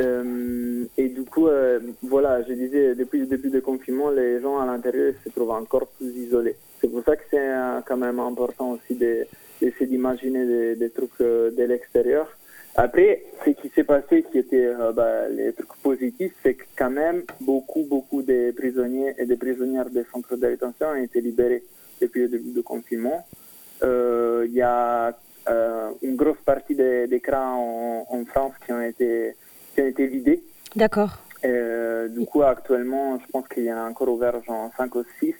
Euh, et du coup, euh, voilà, je disais, depuis le début du confinement, les gens à l'intérieur se trouvent encore plus isolés. C'est pour ça que c'est quand même important aussi de- d'essayer d'imaginer des, des trucs euh, de l'extérieur. Après, ce qui s'est passé, qui était euh, bah, les trucs positifs, c'est que quand même beaucoup, beaucoup de prisonniers et de prisonnières des centres de détention ont été libérés depuis le début du confinement. Euh, Il y a euh, une grosse partie des, des CRA en, en France qui ont été, qui ont été vidés. D'accord. Du coup, actuellement, je pense qu'il y en a encore ouvert genre 5 ou 6,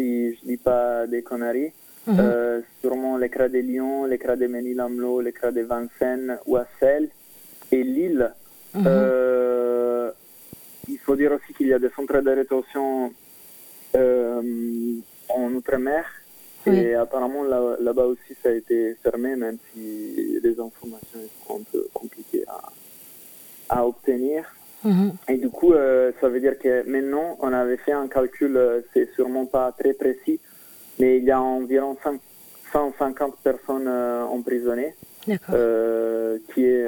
si je dis pas des conneries. Mhm. Euh, sûrement les CRA de Lyon, les CRA de Ménil-Amelot, les CRA de Vincennes, Ouassel et Lille. Mhm. Euh, il faut dire aussi qu'il y a des centres de rétention euh, en Outre-mer. Et apparemment, là- là-bas aussi, ça a été fermé, même si les informations sont un peu compliquées à, à obtenir. Et du coup, euh, ça veut dire que maintenant, on avait fait un calcul, euh, c'est sûrement pas très précis, mais il y a environ 5 150 personnes euh, emprisonnées, euh, qui est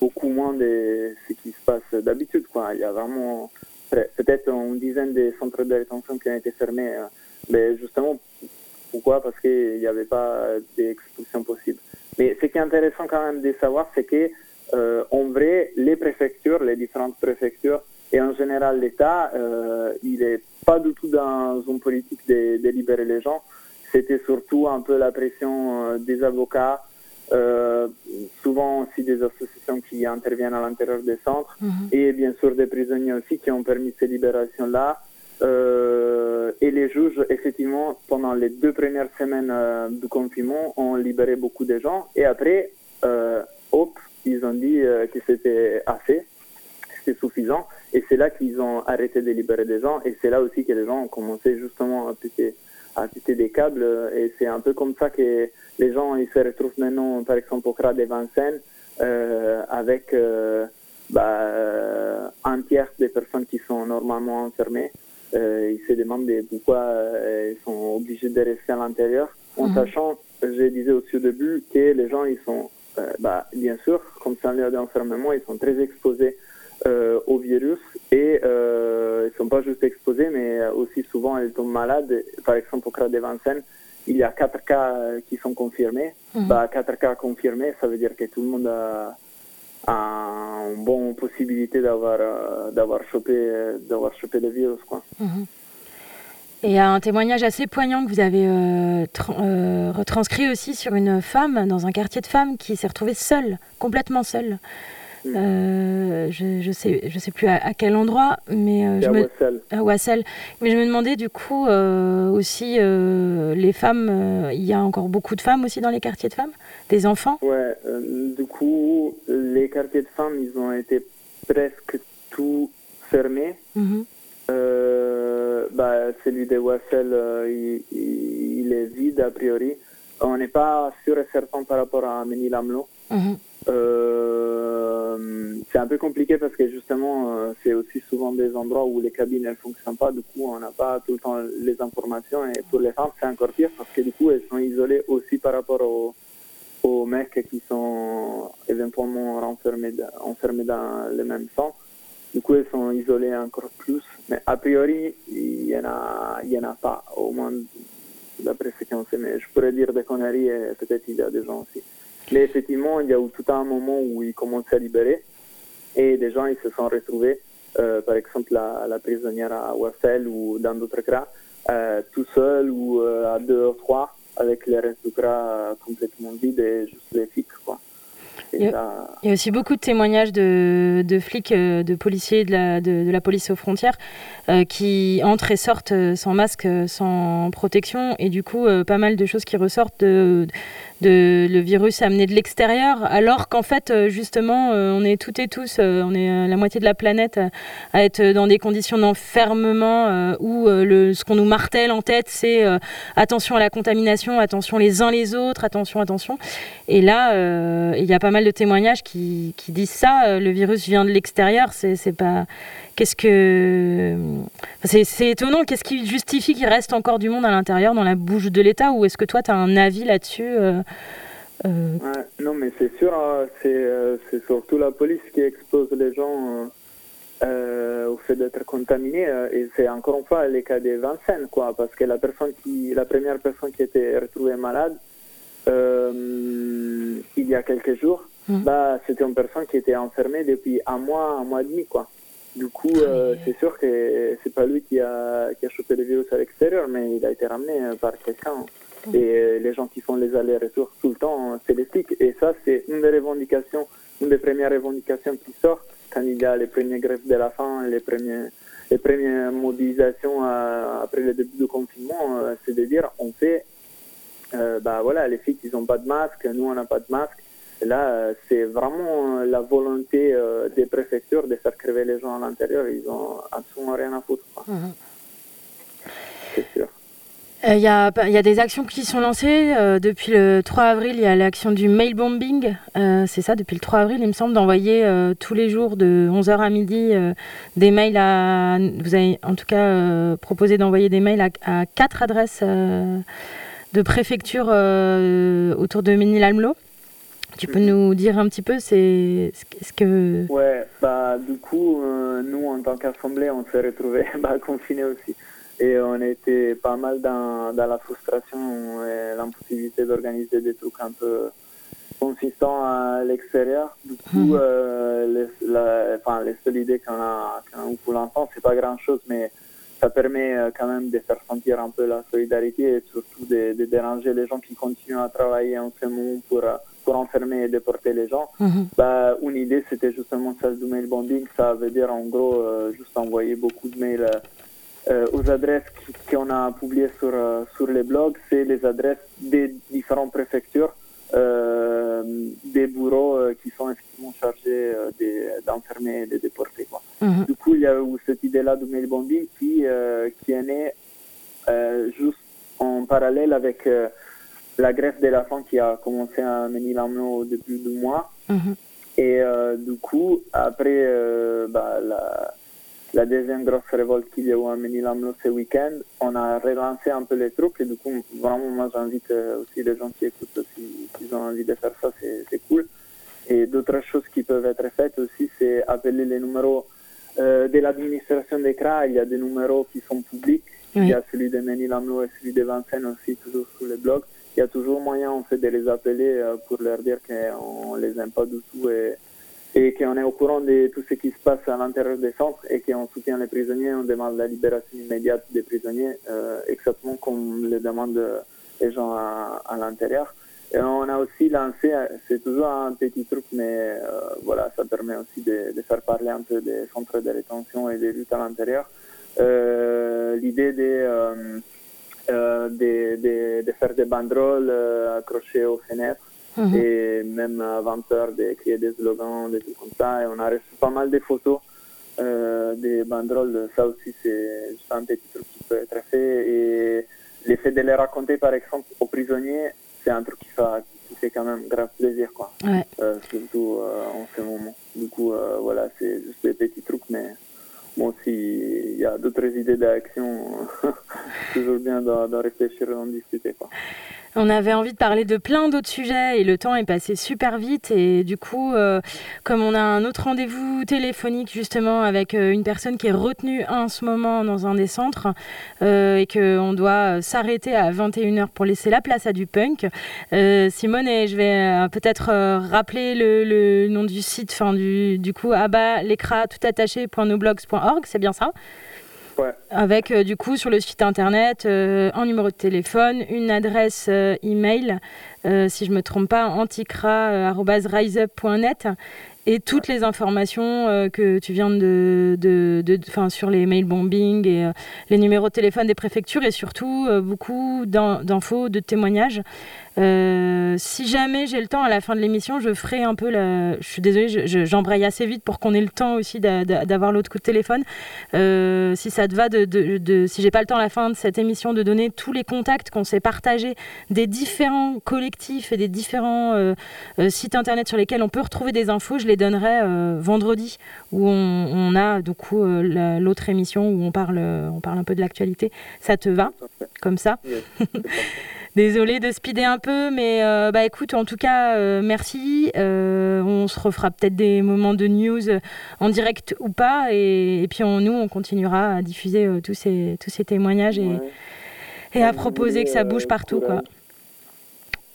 beaucoup moins de ce qui se passe d'habitude. Quoi. Il y a vraiment peut- peut-être une dizaine de centres de rétention qui ont été fermés, mais justement, pourquoi? Parce qu'il n'y avait pas d'expulsion possible. Mais ce qui est intéressant quand même de savoir, c'est que en vrai, les préfectures, les différentes préfectures, et en général l'État, euh, il n'est pas du tout dans une politique de, de libérer les gens. C'était surtout un peu la pression euh, des avocats, euh, souvent aussi des associations qui interviennent à l'intérieur des centres, Mhm. et bien sûr des prisonniers aussi qui ont permis ces libérations-là. Euh, et les juges, effectivement, pendant les deux premières semaines euh, du confinement, ont libéré beaucoup de gens. Et après, euh, hop, ils ont dit euh, que c'était assez, c'était suffisant. Et c'est là qu'ils ont arrêté de libérer des gens. Et c'est là aussi que les gens ont commencé justement à péter, à péter des câbles. Et c'est un peu comme ça que les gens ils se retrouvent maintenant, par exemple, au CRA de Vincennes, euh, avec euh, bah, un tiers des personnes qui sont normalement enfermées. Euh, ils se demandent de pourquoi ils sont obligés de rester à l'intérieur, en Mhm. sachant, je disais aussi au début, que les gens, ils sont, bah, bien sûr, comme c'est un lieu d'enfermement, ils sont très exposés euh, au virus et euh, ils sont pas juste exposés, mais aussi souvent ils tombent malades. Par exemple, au CRA de Vincennes, il y a quatre cas euh, qui sont confirmés. Mhm. Bah, quatre cas confirmés, ça veut dire que tout le monde a, a une bonne possibilité d'avoir euh, d'avoir chopé euh, d'avoir chopé le virus, quoi. Mhm. Et un témoignage assez poignant que vous avez euh, euh, retranscrit aussi sur une femme dans un quartier de femmes qui s'est retrouvée seule, complètement seule. Euh, je, je sais, je sais plus à, à quel endroit, mais je à me Wassel. à Wassel. Mais je me demandais du coup aussi les femmes. Il y a encore beaucoup de femmes aussi dans les quartiers de femmes, des enfants? Ouais, du coup, les quartiers de femmes, ils ont été presque tout fermés. Mhm. Euh, bah, celui de Wassel, euh, il, est vide a priori. On n'est pas sûr et certain par rapport à Ménil-Amelot. Mhm. Euh, c'est un peu compliqué parce que justement, c'est aussi souvent des endroits où les cabines ne fonctionnent pas. Du coup, on n'a pas tout le temps les informations. Et pour les femmes, c'est encore pire parce que du coup, elles sont isolées aussi par rapport aux, aux mecs qui sont éventuellement renfermés, enfermés dans le même centre. Du coup, elles sont isolées encore plus. Mais a priori, il n'y en, en a pas, au moins d'après ce qu'on sait. Mais je pourrais dire des conneries et peut-être il y a des gens aussi. Mais effectivement, il y a eu tout un moment où ils commençaient à libérer et des gens ils se sont retrouvés, euh, par exemple la, la prisonnière à Wassel ou dans d'autres CRA, euh, tout seul ou euh, à deux ou trois avec les restes du euh, complètement vides et juste les. Quoi. Il, y a, aussi beaucoup de témoignages de, de flics, euh, de policiers de la, de, la police aux frontières euh, qui entrent et sortent euh, sans masque, sans protection, et du coup, pas mal de choses qui ressortent de, de le virus amené de l'extérieur, alors qu'en fait, justement, on est toutes et tous, on est la moitié de la planète à être dans des conditions d'enfermement où le, ce qu'on nous martèle en tête, c'est attention à la contamination, attention les uns les autres, attention, attention. Et là, il y a pas mal de témoignages qui, disent ça. Euh, le virus vient de l'extérieur. C'est pas. Qu'est-ce que. C'est étonnant. Qu'est-ce qui justifie qu'il reste encore du monde à l'intérieur dans la bouche de l'État? Ou est-ce que toi, tu as un avis là-dessus euh, euh? Non, mais c'est sûr. Hein, c'est surtout la police qui expose les gens. au fait d'être contaminés et c'est encore une fois le cas des Vincennes quoi parce que la personne qui la première personne qui était retrouvée malade euh, il y a quelques jours, mmh. bah, c'était une personne qui était enfermée depuis un mois, un mois et demi, quoi. Du coup, euh, c'est sûr que c'est pas lui qui a, qui a chopé le virus à l'extérieur, mais il a été ramené euh, par quelqu'un. Mmh. Et les gens qui font les allers-retours tout le temps, c'est les flics. Et ça, c'est une des revendications, une des premières revendications qui sort quand il y a les premiers grèves de la faim, les premiers, les premières mobilisations après le début du confinement, c'est de dire on fait euh, bah voilà, les filles, ils n'ont pas de masque, nous, on n'a pas de masque. Là, euh, c'est vraiment la volonté euh, des préfectures de faire crever les gens à l'intérieur. Ils n'ont absolument rien à foutre. Mhm. C'est sûr. Il y, a, y, a, des actions qui sont lancées. depuis le 3 avril, il y a l'action du mail bombing. c'est ça, depuis le 3 avril, il me semble, d'envoyer tous les jours de 11h à midi des mails à. Vous avez en tout cas proposé d'envoyer des mails à, à quatre adresses de préfecture euh, autour de Ménil-Almelot. Tu peux nous dire un petit peu c'est ce que... Ouais, bah du coup, euh, nous en tant qu'assemblée, on s'est retrouvés bah, confinés aussi. Et on était pas mal dans, dans la frustration et l'impossibilité d'organiser des trucs un peu consistants à l'extérieur. Du coup, mmh. euh, les, la, enfin, les seules idées qu'on a, qu a pour l'instant, c'est pas grand chose, mais ça permet euh, quand même de faire sentir un peu la solidarité et surtout de, déranger les gens qui continuent à travailler en ce moment pour, euh, pour enfermer et déporter les gens. Mhm. bah, une idée, c'était justement celle du mail bombing. Ça veut dire en gros euh, juste envoyer beaucoup de mails aux adresses qu'on a publiées sur, sur les blogs. C'est les adresses des différentes préfectures. Des bureaux qui sont effectivement chargés d'enfermer et de déporter. Quoi. Mhm. Du coup, il y a eu cette idée-là de mail bombing qui, euh, qui est née euh, juste en parallèle avec euh, la greffe de la faim qui a commencé à mener au début du mois. Mhm. Et du coup, après bah, la, la, deuxième grosse révolte qu'il y a eu à Ménilamno ce week-end, on a relancé un peu les trucs. Et du coup, vraiment, moi, j'invite aussi les gens qui écoutent, si, ils ont envie de faire ça, c'est cool. Et d'autres choses qui peuvent être faites aussi, c'est appeler les numéros euh, de l'administration des CRA, il y a des numéros qui sont publics. Il y a celui de Ménilamno et celui de Vincennes aussi, toujours sur les blogs. Il y a toujours moyen en fait, de les appeler euh, pour leur dire qu'on ne les aime pas du tout et, et qu'on est au courant de tout ce qui se passe à l'intérieur des centres et qu'on soutient les prisonniers. On demande la libération immédiate des prisonniers, euh, exactement comme le demandent les gens à, l'intérieur. Et on a aussi lancé, c'est toujours un petit truc, mais euh, voilà, ça permet aussi de, faire parler un peu des centres de rétention et des luttes à l'intérieur. Euh, L'idée de, euh, euh de, de, faire des banderoles euh, accrochées aux fenêtres mhm. et même à 20 heures de créer des slogans, des trucs comme ça. Et on a reçu pas mal de photos des banderoles. Ça aussi, c'est un petit truc qui peut être fait. Et l'effet de les raconter, par exemple, aux prisonniers, c'est un truc qui fait, qui fait quand même grave plaisir, quoi. Euh, surtout euh, en ce moment. Du coup, euh, voilà, c'est juste des petits trucs, mais bon, s'il y a d'autres idées d'action, toujours bien d'en réfléchir et d'en discuter, quoi. On avait envie de parler de plein d'autres sujets et le temps est passé super vite. Et du coup, euh, comme on a un autre rendez-vous téléphonique justement avec euh, une personne qui est retenue en ce moment dans un des centres euh, et qu'on doit s'arrêter à 21h pour laisser la place à du punk, Simone, je vais peut-être rappeler le, nom du site, du, du coup, abat l'écra tout attaché.noblogs.org, c'est bien ça? Avec du coup sur le site internet un numéro de téléphone, une adresse email, si je me trompe pas, anticra.riseup.net et toutes les informations euh, que tu viens de, de, de, sur les mail bombing et euh, les numéros de téléphone des préfectures et surtout euh, beaucoup d'infos, de témoignages euh, si jamais j'ai le temps à la fin de l'émission, je ferai un peu la. Je suis désolée, j'embraye assez vite pour qu'on ait le temps aussi d'avoir l'autre coup de téléphone. Euh, si ça te va, de, de, si j'ai pas le temps à la fin de cette émission de donner tous les contacts qu'on s'est partagés des différents collectifs et des différents euh, sites internet sur lesquels on peut retrouver des infos, je les donnerai vendredi où on, a du coup l'autre émission où on parle, on parle un peu de l'actualité. Ça te va? Comme ça? Désolée de speeder un peu, mais euh, bah écoute, en tout cas, euh, merci. Euh, on se refera peut-être des moments de news en direct ou pas, et, puis nous, on continuera à diffuser tous ces tous ces témoignages et, et à proposer que ça bouge partout, quoi.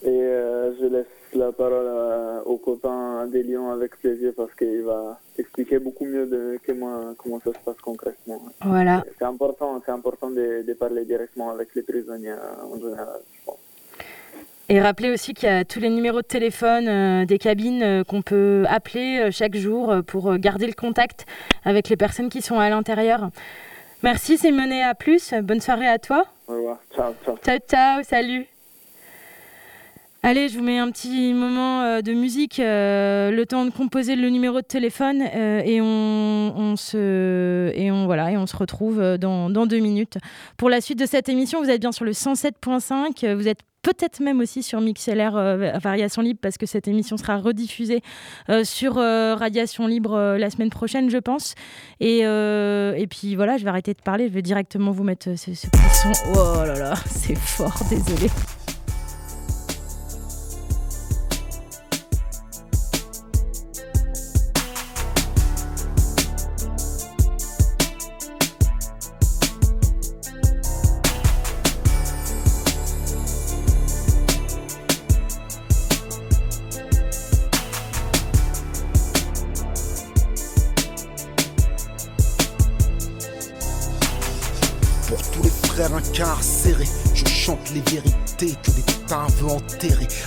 Et je laisse la parole au copain des Lions avec plaisir parce qu'il va expliquer beaucoup mieux que moi comment ça se passe concrètement. Voilà. C'est important, c'est important de, parler directement avec les prisonniers en général, Et rappeler aussi qu'il y a tous les numéros de téléphone euh, des cabines euh, qu'on peut appeler euh, chaque jour pour garder le contact avec les personnes qui sont à l'intérieur. Merci, c'est mené à plus. Bonne soirée à toi. Au revoir. Ciao, ciao. Ciao, ciao. Salut. Allez, je vous mets un petit moment euh, de musique, euh, le temps de composer le numéro de téléphone euh, et on, se et on voilà et on se retrouve dans, deux minutes pour la suite de cette émission. Vous êtes bien sur le 107.5, vous êtes peut-être même aussi sur MixLR Variation Libre parce que cette émission sera rediffusée sur Radiation Libre la semaine prochaine, je pense. Et, et puis voilà, je vais arrêter de parler, je vais directement vous mettre ce, ce son. Oh là là, c'est fort, désolé.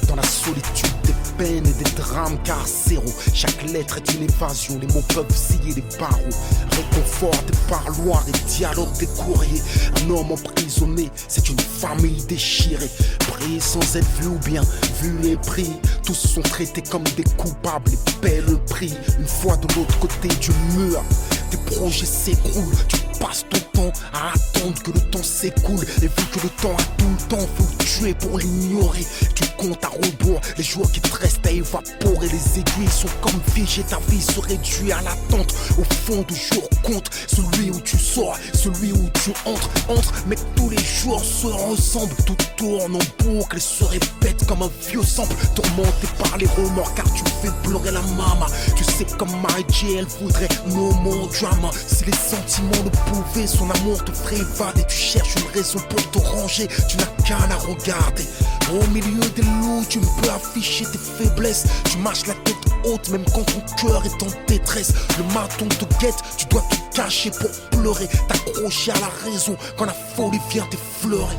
Dans la solitude des peines et des drames carcéraux. Chaque lettre est une évasion, les mots peuvent scier les barreaux. Réconfort des parloirs et dialogue des courriers. Un homme emprisonné, c'est une famille déchirée. Pris sans être vu ou bien vu et pris. Tous sont traités comme des coupables et paient le prix. Une fois de l'autre côté du mur, tes projets s'écroulent. Tu passes ton à attendre que le temps s'écoule. Et vu que le temps a tout le temps, faut tuer pour l'ignorer. Tu comptes à rebours les jours qui te restent à évaporer. Les aiguilles sont comme figées, ta vie se réduit à l'attente. Au fond du jour compte celui où tu sors, celui où tu entres. Entre, mais tous les jours se ressemblent. Tout tourne en boucle et se répète comme un vieux sample. Tourmenté par les remords car tu fais pleurer la maman. Tu sais comme Mary J, elle voudrait no more drama. Si les sentiments ne pouvaient, amour te ferait évader. Tu cherches une raison pour te ranger, tu n'as qu'à la regarder. Au milieu des loups, tu ne peux afficher tes faiblesses. Tu marches la tête haute, même quand ton cœur est en détresse. Le maton te guette, tu dois te cacher pour pleurer. T'accrocher à la raison quand la folie vient t'effleurer.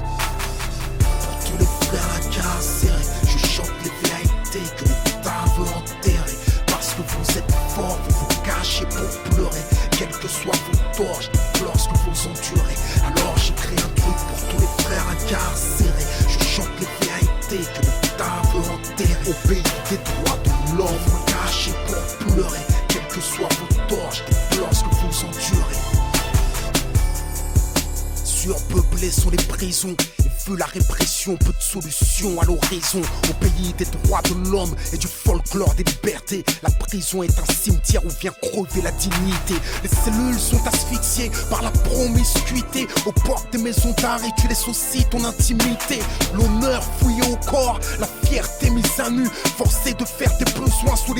Pour tous les frères incarcérés, je chante les vérités que l'État veut enterrer. Parce que vous êtes forts, vous vous cachez pour pleurer. Quels que soient vos torches, frères incarcérés. Je chante les vérités que l'État veut enterrer. Au Sont les prisons la répression, peu de solutions à l'horizon. Au pays des droits de l'homme et du folklore des libertés, la prison est un cimetière où vient crever la dignité. Les cellules sont asphyxiées par la promiscuité. Aux portes des maisons d'arrêt, tu laisses aussi ton intimité. L'honneur fouillé au corps, la fierté mise à nu. Forcé de faire sous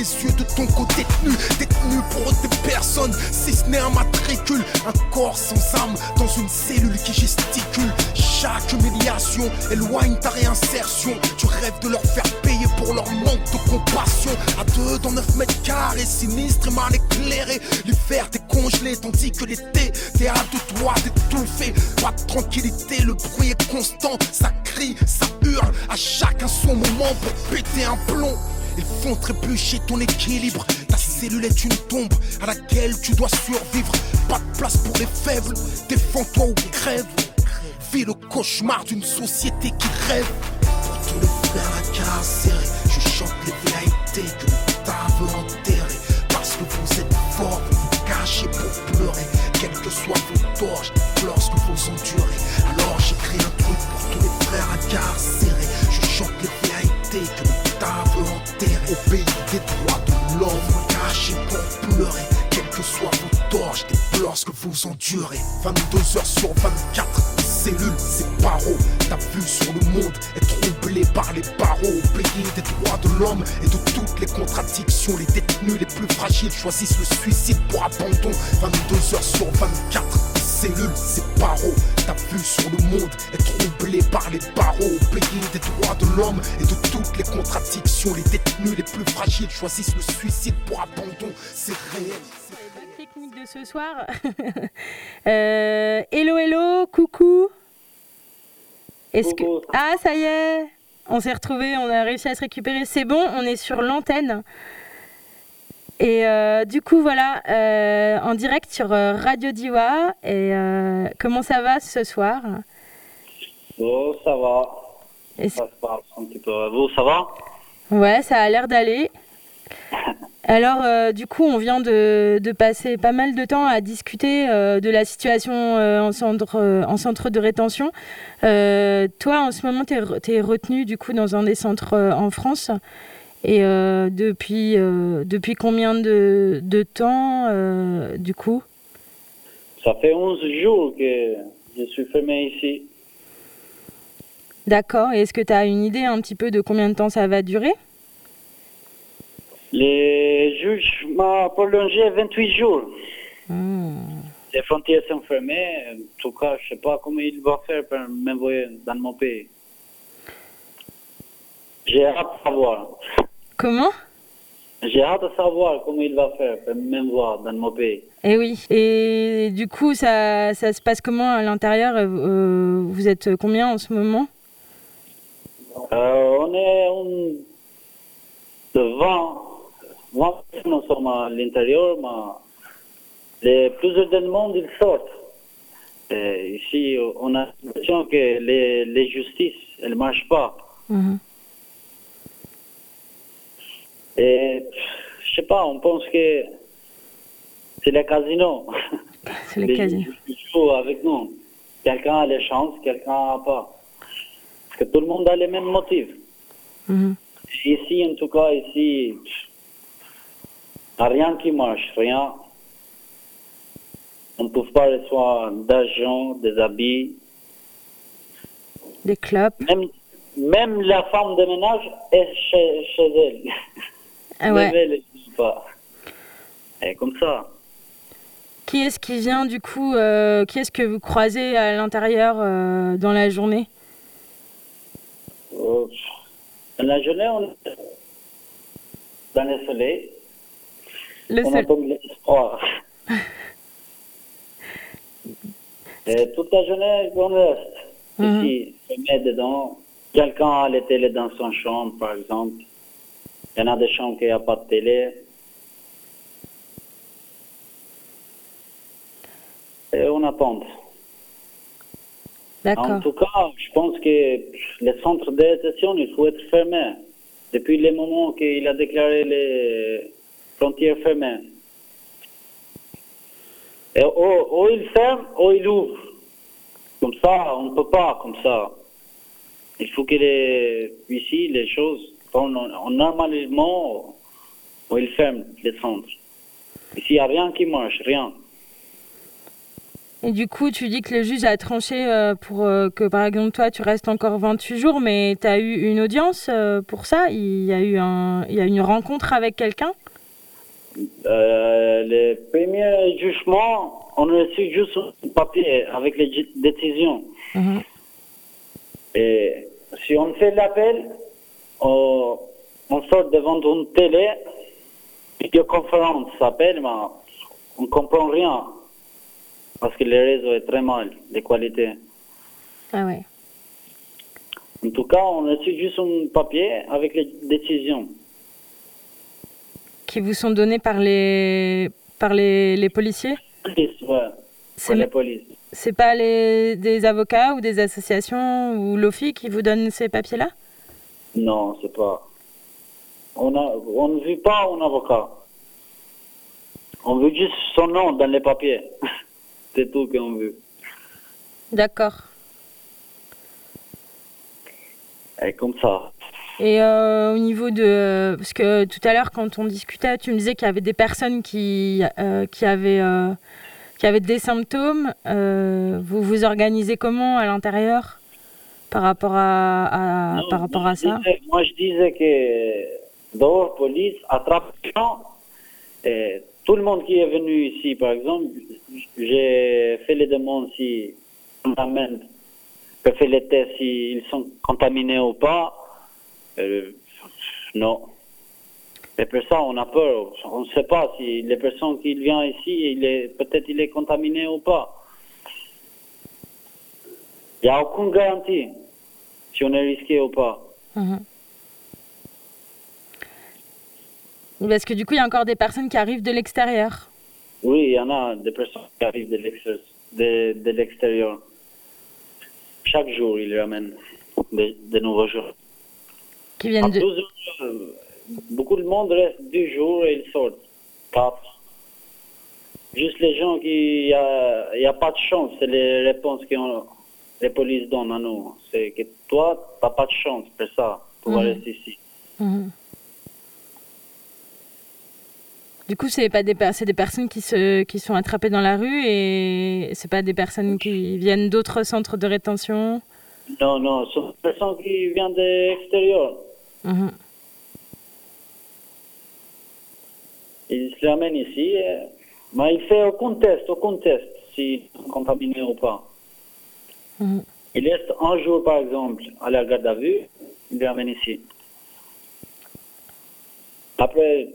les yeux de ton côté détenu. Détenu pour des personnes, si ce n'est un matricule. Un corps sans âme dans une cellule qui gesticule. Chaque humiliation éloigne ta réinsertion. Tu rêves de leur faire payer pour leur manque de compassion. À deux dans 9 mètres carrés, sinistre et mal éclairé. L'hiver, tes congelé, tandis que l'été, t'es à deux doigts d'étouffer. Pas de tranquillité, le bruit est constant, ça crie, ça hurle, à chacun son moment pour péter un plomb. Ils font trébucher ton équilibre. Ta cellule est une tombe à laquelle tu dois survivre. Pas de place pour les faibles, défends-toi ou crève. Vis le cauchemar d'une société qui rêve. Pour tous les frères incarcérés, je chante les vérités que l'État veut enterrer. Parce que vous êtes forts, vous vous cachez pour pleurer. Quels que soient vos torts, je pleure ce que vous endurez. Alors j'écris un truc pour tous les frères. Je Au pays des droits de l'homme, cachez pour pleurer. Quels que soient vos torts, je déplore ce que vous endurez. 22 heures sur 24 cellules, ces barreaux. Ta vue sur le monde est troublée par les barreaux. Au pays des droits de l'homme et de toutes les contradictions. Les détenus les plus fragiles choisissent le suicide pour abandon. 22 heures sur 24 cellules, ces barreaux. Ta vue sur le monde est troublée par les barreaux. Au pays des droits de l'homme et de toutes les contradictions. Les détenus les plus fragiles choisissent le suicide pour abandon. C'est réel. technique de ce soir. Euh, hello, hello, coucou. Est-ce que ah ça y est, on s'est retrouvé, on a réussi à se récupérer. C'est bon, on est sur l'antenne. Et euh, du coup voilà, euh, en direct sur euh, Radio Diwa. Et euh, comment ça va ce soir? Bon, ça va. Ça se passe un petit peu. Vous, ça va? Ouais, ça a l'air d'aller. Alors, du coup, on vient de, de passer pas mal de temps à discuter de la situation en, centre, en centre de rétention. Toi, en ce moment, tu es, retenu du coup dans un des centres en France. Et euh, depuis, euh, depuis combien de, de temps, euh, du coup? Ça fait 11 jours que je suis fermé ici. D'accord. Et est-ce que tu as une idée un petit peu de combien de temps ça va durer? Les juges m'ont prolongé 28 jours. Les frontières sont fermées. En tout cas, je ne sais pas comment il va faire pour m'envoyer dans mon pays. J'ai hâte de savoir. Comment J'ai hâte de savoir comment il va faire pour m'envoyer dans mon pays. Eh oui. Et du coup, ça, ça se passe comment à l'intérieur Euh, Vous êtes combien en ce moment Euh, on est un- de 20, 20 personnes nous sommes à l'intérieur, mais les plusieurs du monde, ils sortent. Et ici, on a l'impression que les, les justices, elles ne marchent pas. Et je sais pas, on pense que c'est le casino. C'est le casino. jouent avec nous. Quelqu'un a les chances, quelqu'un n'a pas. Parce que tout le monde a les mêmes motifs. Mhm. Ici, en tout cas, ici, rien qui marche, rien. On ne peut pas recevoir d'argent, des habits. Des clopes. Même, même la femme de ménage est chez, chez elle. Ah ouais. Même elle, elle ne peut pas. Et comme ça. Qui est-ce qui vient du coup euh, Qui est-ce que vous croisez à l'intérieur euh, dans la journée? Euh, Dans la journée, on est dans le soleil. Le on sol- attend l'espoir. Et toute la journée, on reste. Ici, on met dedans. Quelqu'un a les télé dans son chambre, par exemple. Il y en a des chambres qui n'ont pas de télé. Et on attend. En tout cas, je pense que les centres de détention, il faut être fermé. Depuis le moment qu'il a déclaré les frontières fermées. Et ou, ou il ferme, ou il ouvre. Comme ça, on ne peut pas, comme ça. Il faut que les, ici, les choses, on- normalement, il ferme les centres. Ici, il n'y a rien qui marche, rien. Et du coup, tu dis que le juge a tranché euh, pour euh, que, par exemple, toi, tu restes encore 28 jours, mais tu as eu une audience euh, pour ça? Il y a eu un, il y a une rencontre avec quelqu'un? Euh, les premiers jugements, on a reçu juste un papier avec les décisions. Et si on fait l'appel, on, on sort devant une télé, vidéoconférence s'appelle, mais on comprend rien. Parce que le réseau est très mal, de qualité. Ah ouais. En tout cas, on a juste un papier avec les décisions. Qui vous sont donnés par les, par les, les policiers? Police, ouais. C'est les polices. C'est pas les, des avocats ou des associations ou l'OFI qui vous donnent ces papiers-là? Non, c'est pas. On a, on ne veut pas un avocat. On veut juste son nom dans les papiers. c'est tout qu'on veut. D'accord. Et comme ça. Et euh, au niveau de... Parce que tout à l'heure, quand on discutait, tu me disais qu'il y avait des personnes qui, euh, qui, avaient, euh, qui avaient des symptômes. Euh, vous vous organisez comment à l'intérieur? Par rapport à, à- Non, par rapport moi, à ça? disais- moi, je disais que dehors, police, attrape les gens. Et tout le monde qui est venu ici, par exemple, j'ai fait les demandes si on amène, j'ai fait les tests s'ils sont contaminés ou pas. Euh, non. Et pour ça, on a peur. On ne sait pas si les personnes qui viennent ici, il est, peut-être il est contaminé ou pas. Il n'y a aucune garantie si on est risqué ou pas. Mhm. Parce que du coup, il y a encore des personnes qui arrivent de l'extérieur. Oui, il y en a des personnes qui arrivent de l'extérieur. Chaque jour, ils ramènent de, de nouveaux jours. Qui viennent En de... euh, beaucoup de monde reste deux jours et ils sortent. Quatre. Juste les gens qui... Il n'y a, y a pas de chance, c'est les réponses que les polices donnent à nous. C'est que toi, tu n'as pas de chance pour ça, pour Mhm. rester ici. Mhm. Du coup, c'est pas des des personnes qui se qui sont attrapées dans la rue et c'est pas des personnes qui viennent d'autres centres de rétention? Non, non, ce sont des personnes qui viennent de l'extérieur. Mhm. Il se l'amène ici, euh, mais il fait aucun test, aucun test, s'ils sont contaminés ou pas. Mhm. Il reste un jour, par exemple, à la garde à vue, il l'amène ici. Après,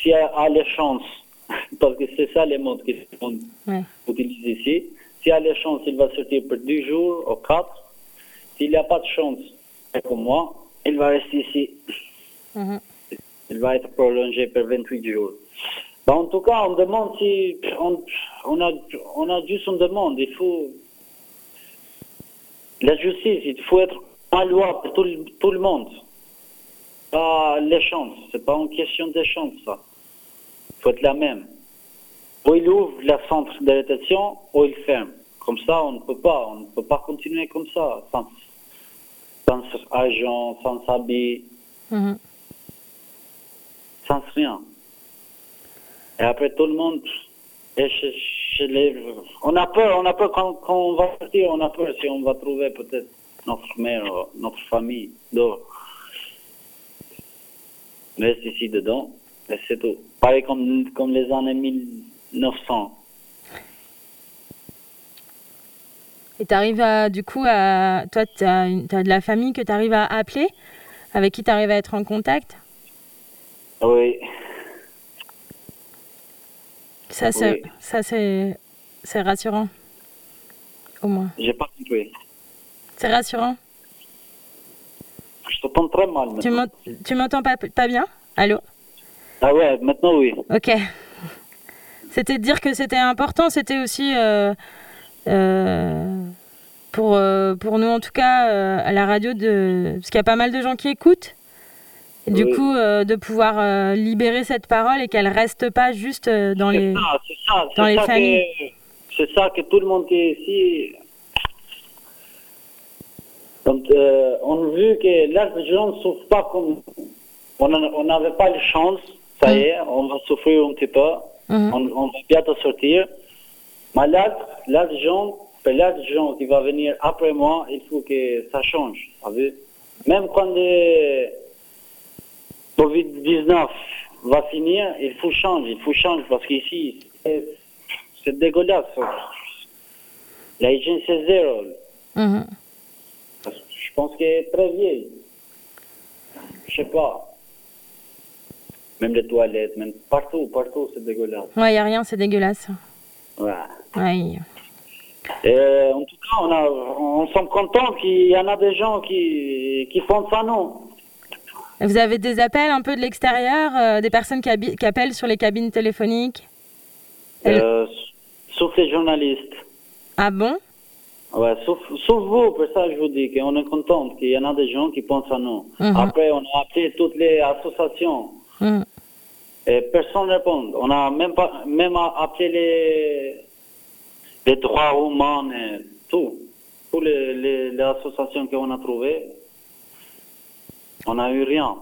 s'il y a a les chances, parce que c'est ça les mots qu'on Ouais. utilise ici, s'il y a les chances, il va sortir pour deux jours ou quatre. S'il n'y a pas de chance, comme moi, il va rester ici. Mhm. Il va être prolongé pour 28 jours. Ben, en tout cas, on demande si. On, on, a, on a juste une demande. Il faut. La justice, il faut être en loi pour tout, le- tout le monde. Pas les chances. C'est pas une question de chance, ça. Il faut être la même. Ou il ouvre le centre de rétention, ou il ferme. Comme ça, on ne peut pas. On ne peut pas continuer comme ça. Sans, sans argent, sans habit Mhm. sans rien. Et après tout le monde, et je- je les- on a peur, on a peur quand, quand on va partir, on a peur si on va trouver peut-être notre mère, notre famille dehors. Reste ici dedans, et c'est tout. Pareil comme, comme les années 1900. Et t'arrives à du coup à toi t'as une- t'as de la famille que t'arrives à appeler, avec qui t'arrives à être en contact? Oui, Ça c'est Oui. ça c'est c'est rassurant. Au moins. j'ai pas compris. C'est rassurant. Je t'entends très mal Tu maintenant. tu m'entends pas pas bien? Allô? Ah ouais, maintenant oui. Ok. C'était de dire que c'était important, c'était aussi euh, euh, pour, euh, pour nous en tout cas à la radio, de... parce qu'il y a pas mal de gens qui écoutent. Du Oui. coup, euh, de pouvoir euh, libérer cette parole et qu'elle reste pas juste euh, dans les, ça, c'est ça, dans les familles. que c'est ça que tout le monde qui est ici. Euh, on a vu que là, les gens ne souffrent pas comme on n'avait pas de chance. Ça y est, on va souffrir un petit peu. Mhm. On, on va bientôt sortir. Mais là, là, les gens, pour là, les gens qui vont venir après moi, il faut que ça change. Même quand Covid-19 va finir, il faut changer, il faut changer parce qu'ici, c'est- dégueulasse. La hygiène, c'est zéro. Mhm. Je pense qu'elle est très vieille. Je sais pas. Même les toilettes, même partout, partout, c'est dégueulasse. Ouais, y a rien, c'est dégueulasse. Ouais. Ouais. Et en tout cas, on, a, on sommes contents qu'il y en a des gens qui, qui font ça, non? Vous avez des appels un peu de l'extérieur, euh, des personnes qui, appellent sur les cabines téléphoniques? Euh, Sauf les journalistes. Ah bon? Ouais, sauf, sauf vous, pour ça je vous dis qu'on est content qu'il y en a des gens qui pensent à nous. Mhm. Après, on a appelé toutes les associations Mm. et personne ne répond. On a même pas même appelé les, les droits humains et tout. Toutes les, les, les associations qu'on a trouvées, on n'a eu rien.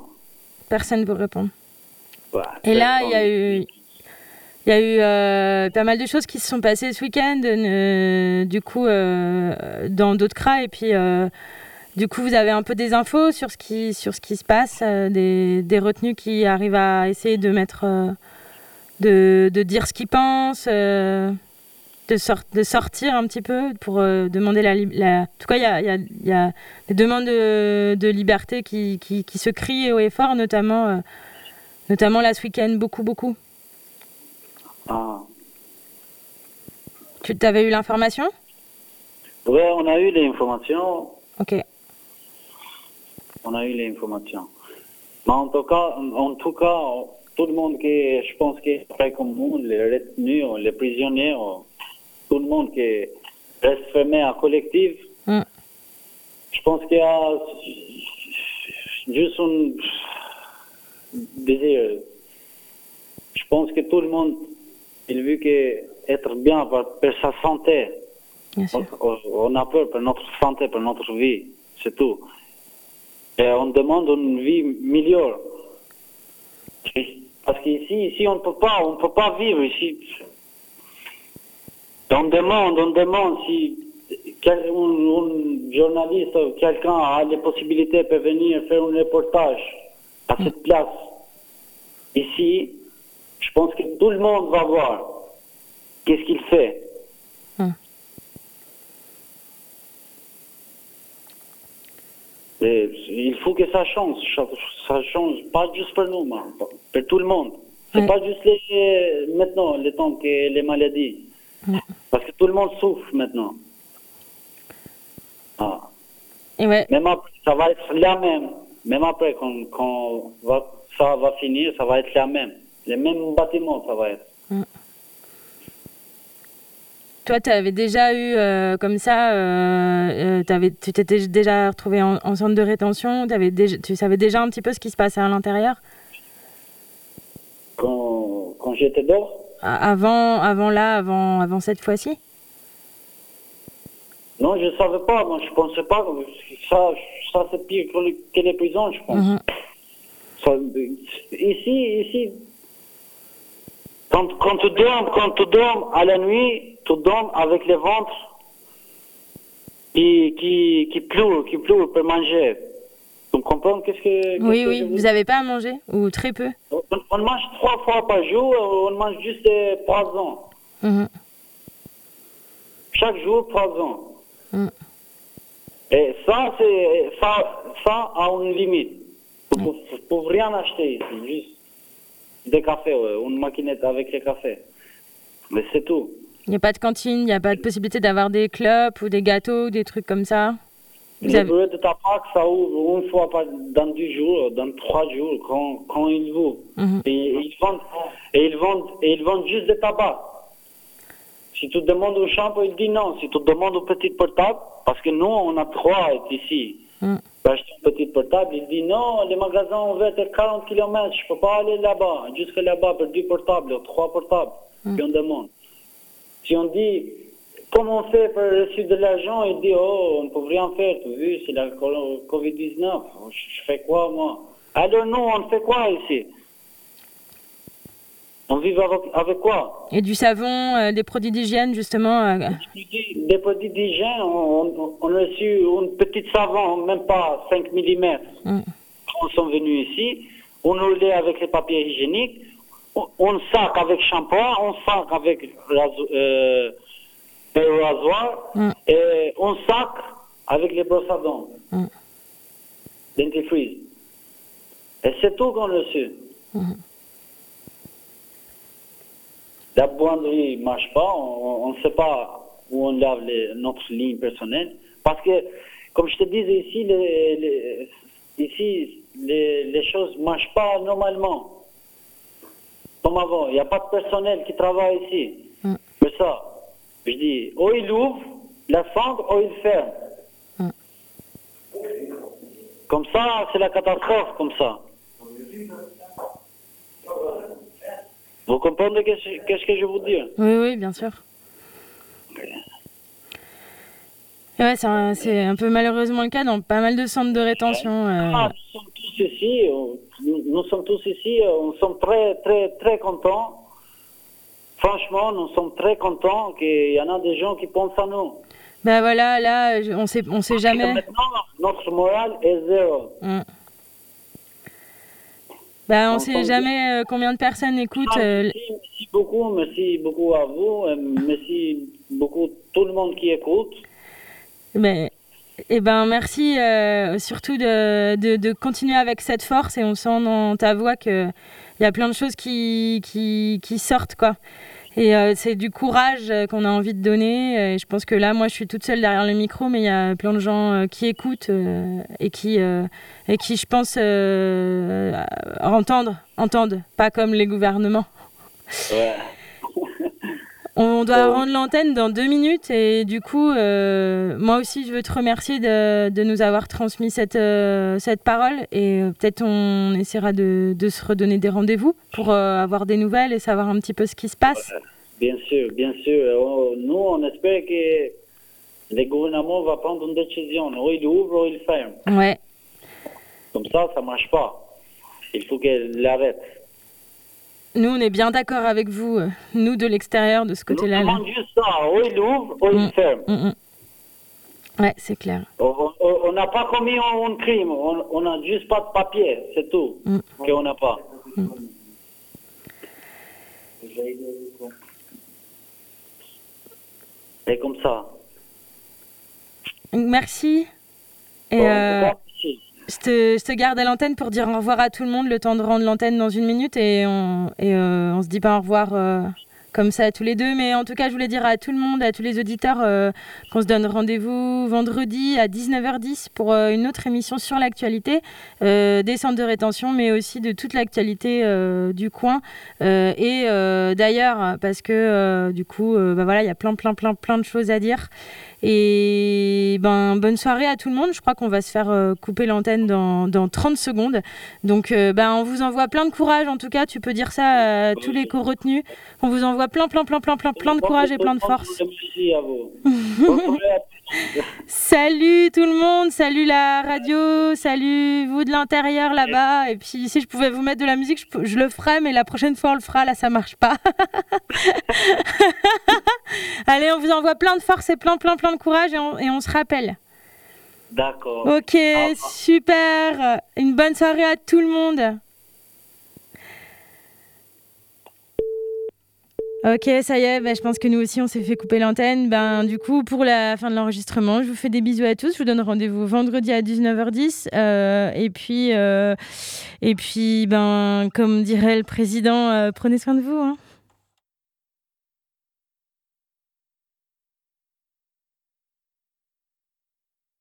Personne ne vous répond. Ouais, Et là, il y a eu, il y a eu euh, pas mal de choses qui se sont passées ce week-end, euh, du coup, euh, dans d'autres cras. Et puis, du coup, vous avez un peu des infos sur ce qui, sur ce qui se passe, des, des retenus qui arrivent à essayer de mettre, de, de dire ce qu'ils pensent, de, sort- de sortir un petit peu pour euh, demander la, En tout cas, il y a, il y a- il y a des demandes de, de liberté qui, qui, qui se crient haut et fort, notamment. euh, Notamment là ce week-end, beaucoup, beaucoup. Ah. Tu avais eu l'information? Ouais, on a eu les informations. Ok. On a eu les informations. Mais en tout cas, en tout cas, tout le monde qui, je pense, qui est prêt comme nous, les retenus, les prisonniers, tout le monde qui reste fermé à collectif, Mm. je pense qu'il y a juste un désir. Je pense que tout le monde, il veut que être bien pour, pour sa santé. Bien sûr. On, on a peur pour notre santé, pour notre vie, c'est tout. Et on demande une vie meilleure. Parce qu'ici, ici, on ne peut pas, on ne peut pas vivre ici. On demande, on demande si quel- un, un journaliste ou quelqu'un a les possibilités de venir faire un reportage à cette place. Ici, je pense que tout le monde va voir qu'est-ce qu'il fait. Et il faut que ça change. Ça, change pas juste pour nous, mais pour tout le monde. C'est pas juste les, maintenant, le temps que les maladies. Que tout le monde souffre maintenant. Ah. Et ouais. Même après, ça va être la même. Même après, quand, quand va- ça va finir, ça va être la même. Les mêmes bâtiments, ça va être. Toi, tu avais déjà eu euh, comme ça, euh, euh, t'avais- tu t'étais déjà retrouvé en, en centre de rétention, t'avais déjà, tu savais déjà un petit peu ce qui se passait à l'intérieur? Quand, quand j'étais dehors, avant, avant là, avant, avant cette fois-ci? Non, je ne savais pas. Moi, je pensais pas ça, ça c'est pire que, les- que les prisons, je pense. Mhm. Ça, ici, ici, quand, quand tu dors, quand tu dors à la nuit, tu dors avec le ventre qui, qui, qui pleure, qui pleure pour manger. Tu comprends qu'est-ce que Oui, que oui. Vous n'avez pas à manger Ou très peu? On, on mange trois fois par jour, on mange juste des poisons. Mhm. Chaque jour, poison. Mm. Et ça, c'est, ça, ça a une limite. Vous ne pouvez rien acheter ici, juste des cafés, ouais, une maquinette avec les cafés. Mais c'est tout. Il n'y a pas de cantine, il n'y a pas de possibilité d'avoir des clopes ou des gâteaux, des trucs comme ça? Vous Le avez- de tabac, ça ouvre une fois dans deux jours, dans trois jours, quand, quand ils vont. Mhm. Et ils vendent, et ils vendent, et ils vendent juste du tabac. Si tu demandes au champ, il dit non. Si tu demandes au petit portable, parce que nous, on a trois ici, Mm. acheter un petit portable, il dit non, les magasins ont ouvert à 40 km, je peux pas aller là-bas, jusque là-bas pour deux portables, trois portables. Mm. Puis on demande. Si on dit, comment on fait pour reçu de l'argent, il dit, oh, on peut rien faire, tu vu, c'est la co- Covid-19. Je fais quoi, moi? Alors nous, on fait quoi ici? On vit avec, avec quoi? Et du savon, euh, des produits d'hygiène, justement euh, Des produits d'hygiène, on, on, on a reçu une petite savon, même pas 5 mm. Mm. Quand ils sont venus ici, on roulait avec les papiers hygiéniques, on, on sac avec shampoing, on sac avec euh, le rasoir, Mm. et on sac avec les brosses à dents, Mm. dentifrice. Et c'est tout qu'on a reçu. Mhm. La buanderie ne marche pas, on ne sait pas où on lave les- notre ligne personnelle. Parce que, comme je te disais ici, les, les- ici, les, les choses ne marchent pas normalement. Comme avant, il n'y a pas de personnel qui travaille ici. C'est ça. Je dis, ou il ouvre la fente, ou il ferme. Comme ça, c'est la catastrophe, comme ça. Vous comprenez qu'est-ce que je veux dire? Oui, oui, bien sûr. Ouais, c'est un, peu malheureusement le cas dans pas mal de centres de rétention. euh. Ah, nous sommes tous ici, euh, nous, nous sommes tous ici, euh, on sommes très, très, très contents. Franchement, nous sommes très contents qu'il y en a des gens qui pensent à nous. Ben voilà, là, on sait, on sait jamais. Maintenant, notre morale est zéro. Mm. Ben, on sait jamais euh, combien de personnes écoutent. euh, Merci beaucoup, merci beaucoup à vous, merci beaucoup tout le monde qui écoute. Mais, eh ben, merci euh, surtout de, de, de continuer avec cette force et on sent dans ta voix qu'il y a plein de choses qui, qui, qui sortent, quoi. Et euh, c'est du courage euh, qu'on a envie de donner. Et je pense que là, moi, je suis toute seule derrière le micro, mais il y a plein de gens euh, qui écoutent euh, et, qui, et qui, je pense, entendent, entendent, pas comme les gouvernements. On doit rendre l'antenne dans deux minutes et du coup, euh, moi aussi, je veux te remercier de, de nous avoir transmis cette, euh, cette parole et euh, peut-être on essaiera de, de se redonner des rendez-vous pour avoir des nouvelles et savoir un petit peu ce qui se passe. Bien sûr, bien sûr. On- nous, on espère que le gouvernement va prendre une décision. Ou il ouvre ou il ferme. Ouais, Comme ça, ça ne marche pas. Il faut qu'elle l'arrête. Nous, on est bien d'accord avec vous, euh, nous de l'extérieur, de ce côté-là. On là. demande juste ça. Ou il ouvre ou il ferme. Mm, mm. Ouais, c'est clair. On- n'a pas commis un, crime. On n'a juste pas de papier. C'est tout Mm. qu'on n'a pas. C'est comme ça. Merci. Et Bon, euh. Je, te, garde à l'antenne pour dire au revoir à tout le monde, le temps de rendre l'antenne dans une minute et on, et, euh, se dit pas au revoir euh, comme ça tous les deux. Mais en tout cas, je voulais dire à tout le monde, à tous les auditeurs, euh, qu'on se donne rendez-vous vendredi à 19h10 pour une autre émission sur l'actualité des centres de rétention, mais aussi de toute l'actualité du coin. Et d'ailleurs, parce que du coup, bah voilà, il y a plein, plein, plein, plein de choses à dire. Et ben, bonne soirée à tout le monde. Je crois qu'on va se faire euh, couper l'antenne dans, dans 30 secondes. Donc, euh, ben, on vous envoie plein de courage. En tout cas, tu peux dire ça à tous les co-retenus. On vous envoie plein, plein, plein, plein, plein, plein de courage et plein de force. Salut tout le monde, salut la radio, salut vous de l'intérieur là-bas. Et puis si je pouvais vous mettre de la musique, je le ferais, mais la prochaine fois on le fera, là ça marche pas. Allez, on vous envoie plein de force et plein, plein, plein de courage et on, et on se rappelle. D'accord. Ok, super. Une bonne soirée à tout le monde. Ok, ça y est, bah, je pense que nous aussi on s'est fait couper l'antenne. Ben, du coup, pour la fin de l'enregistrement, je vous fais des bisous à tous. Je vous donne rendez-vous vendredi à 19h10. euh, et puis, euh, et puis ben, comme dirait le président, euh, prenez soin de vous. hein.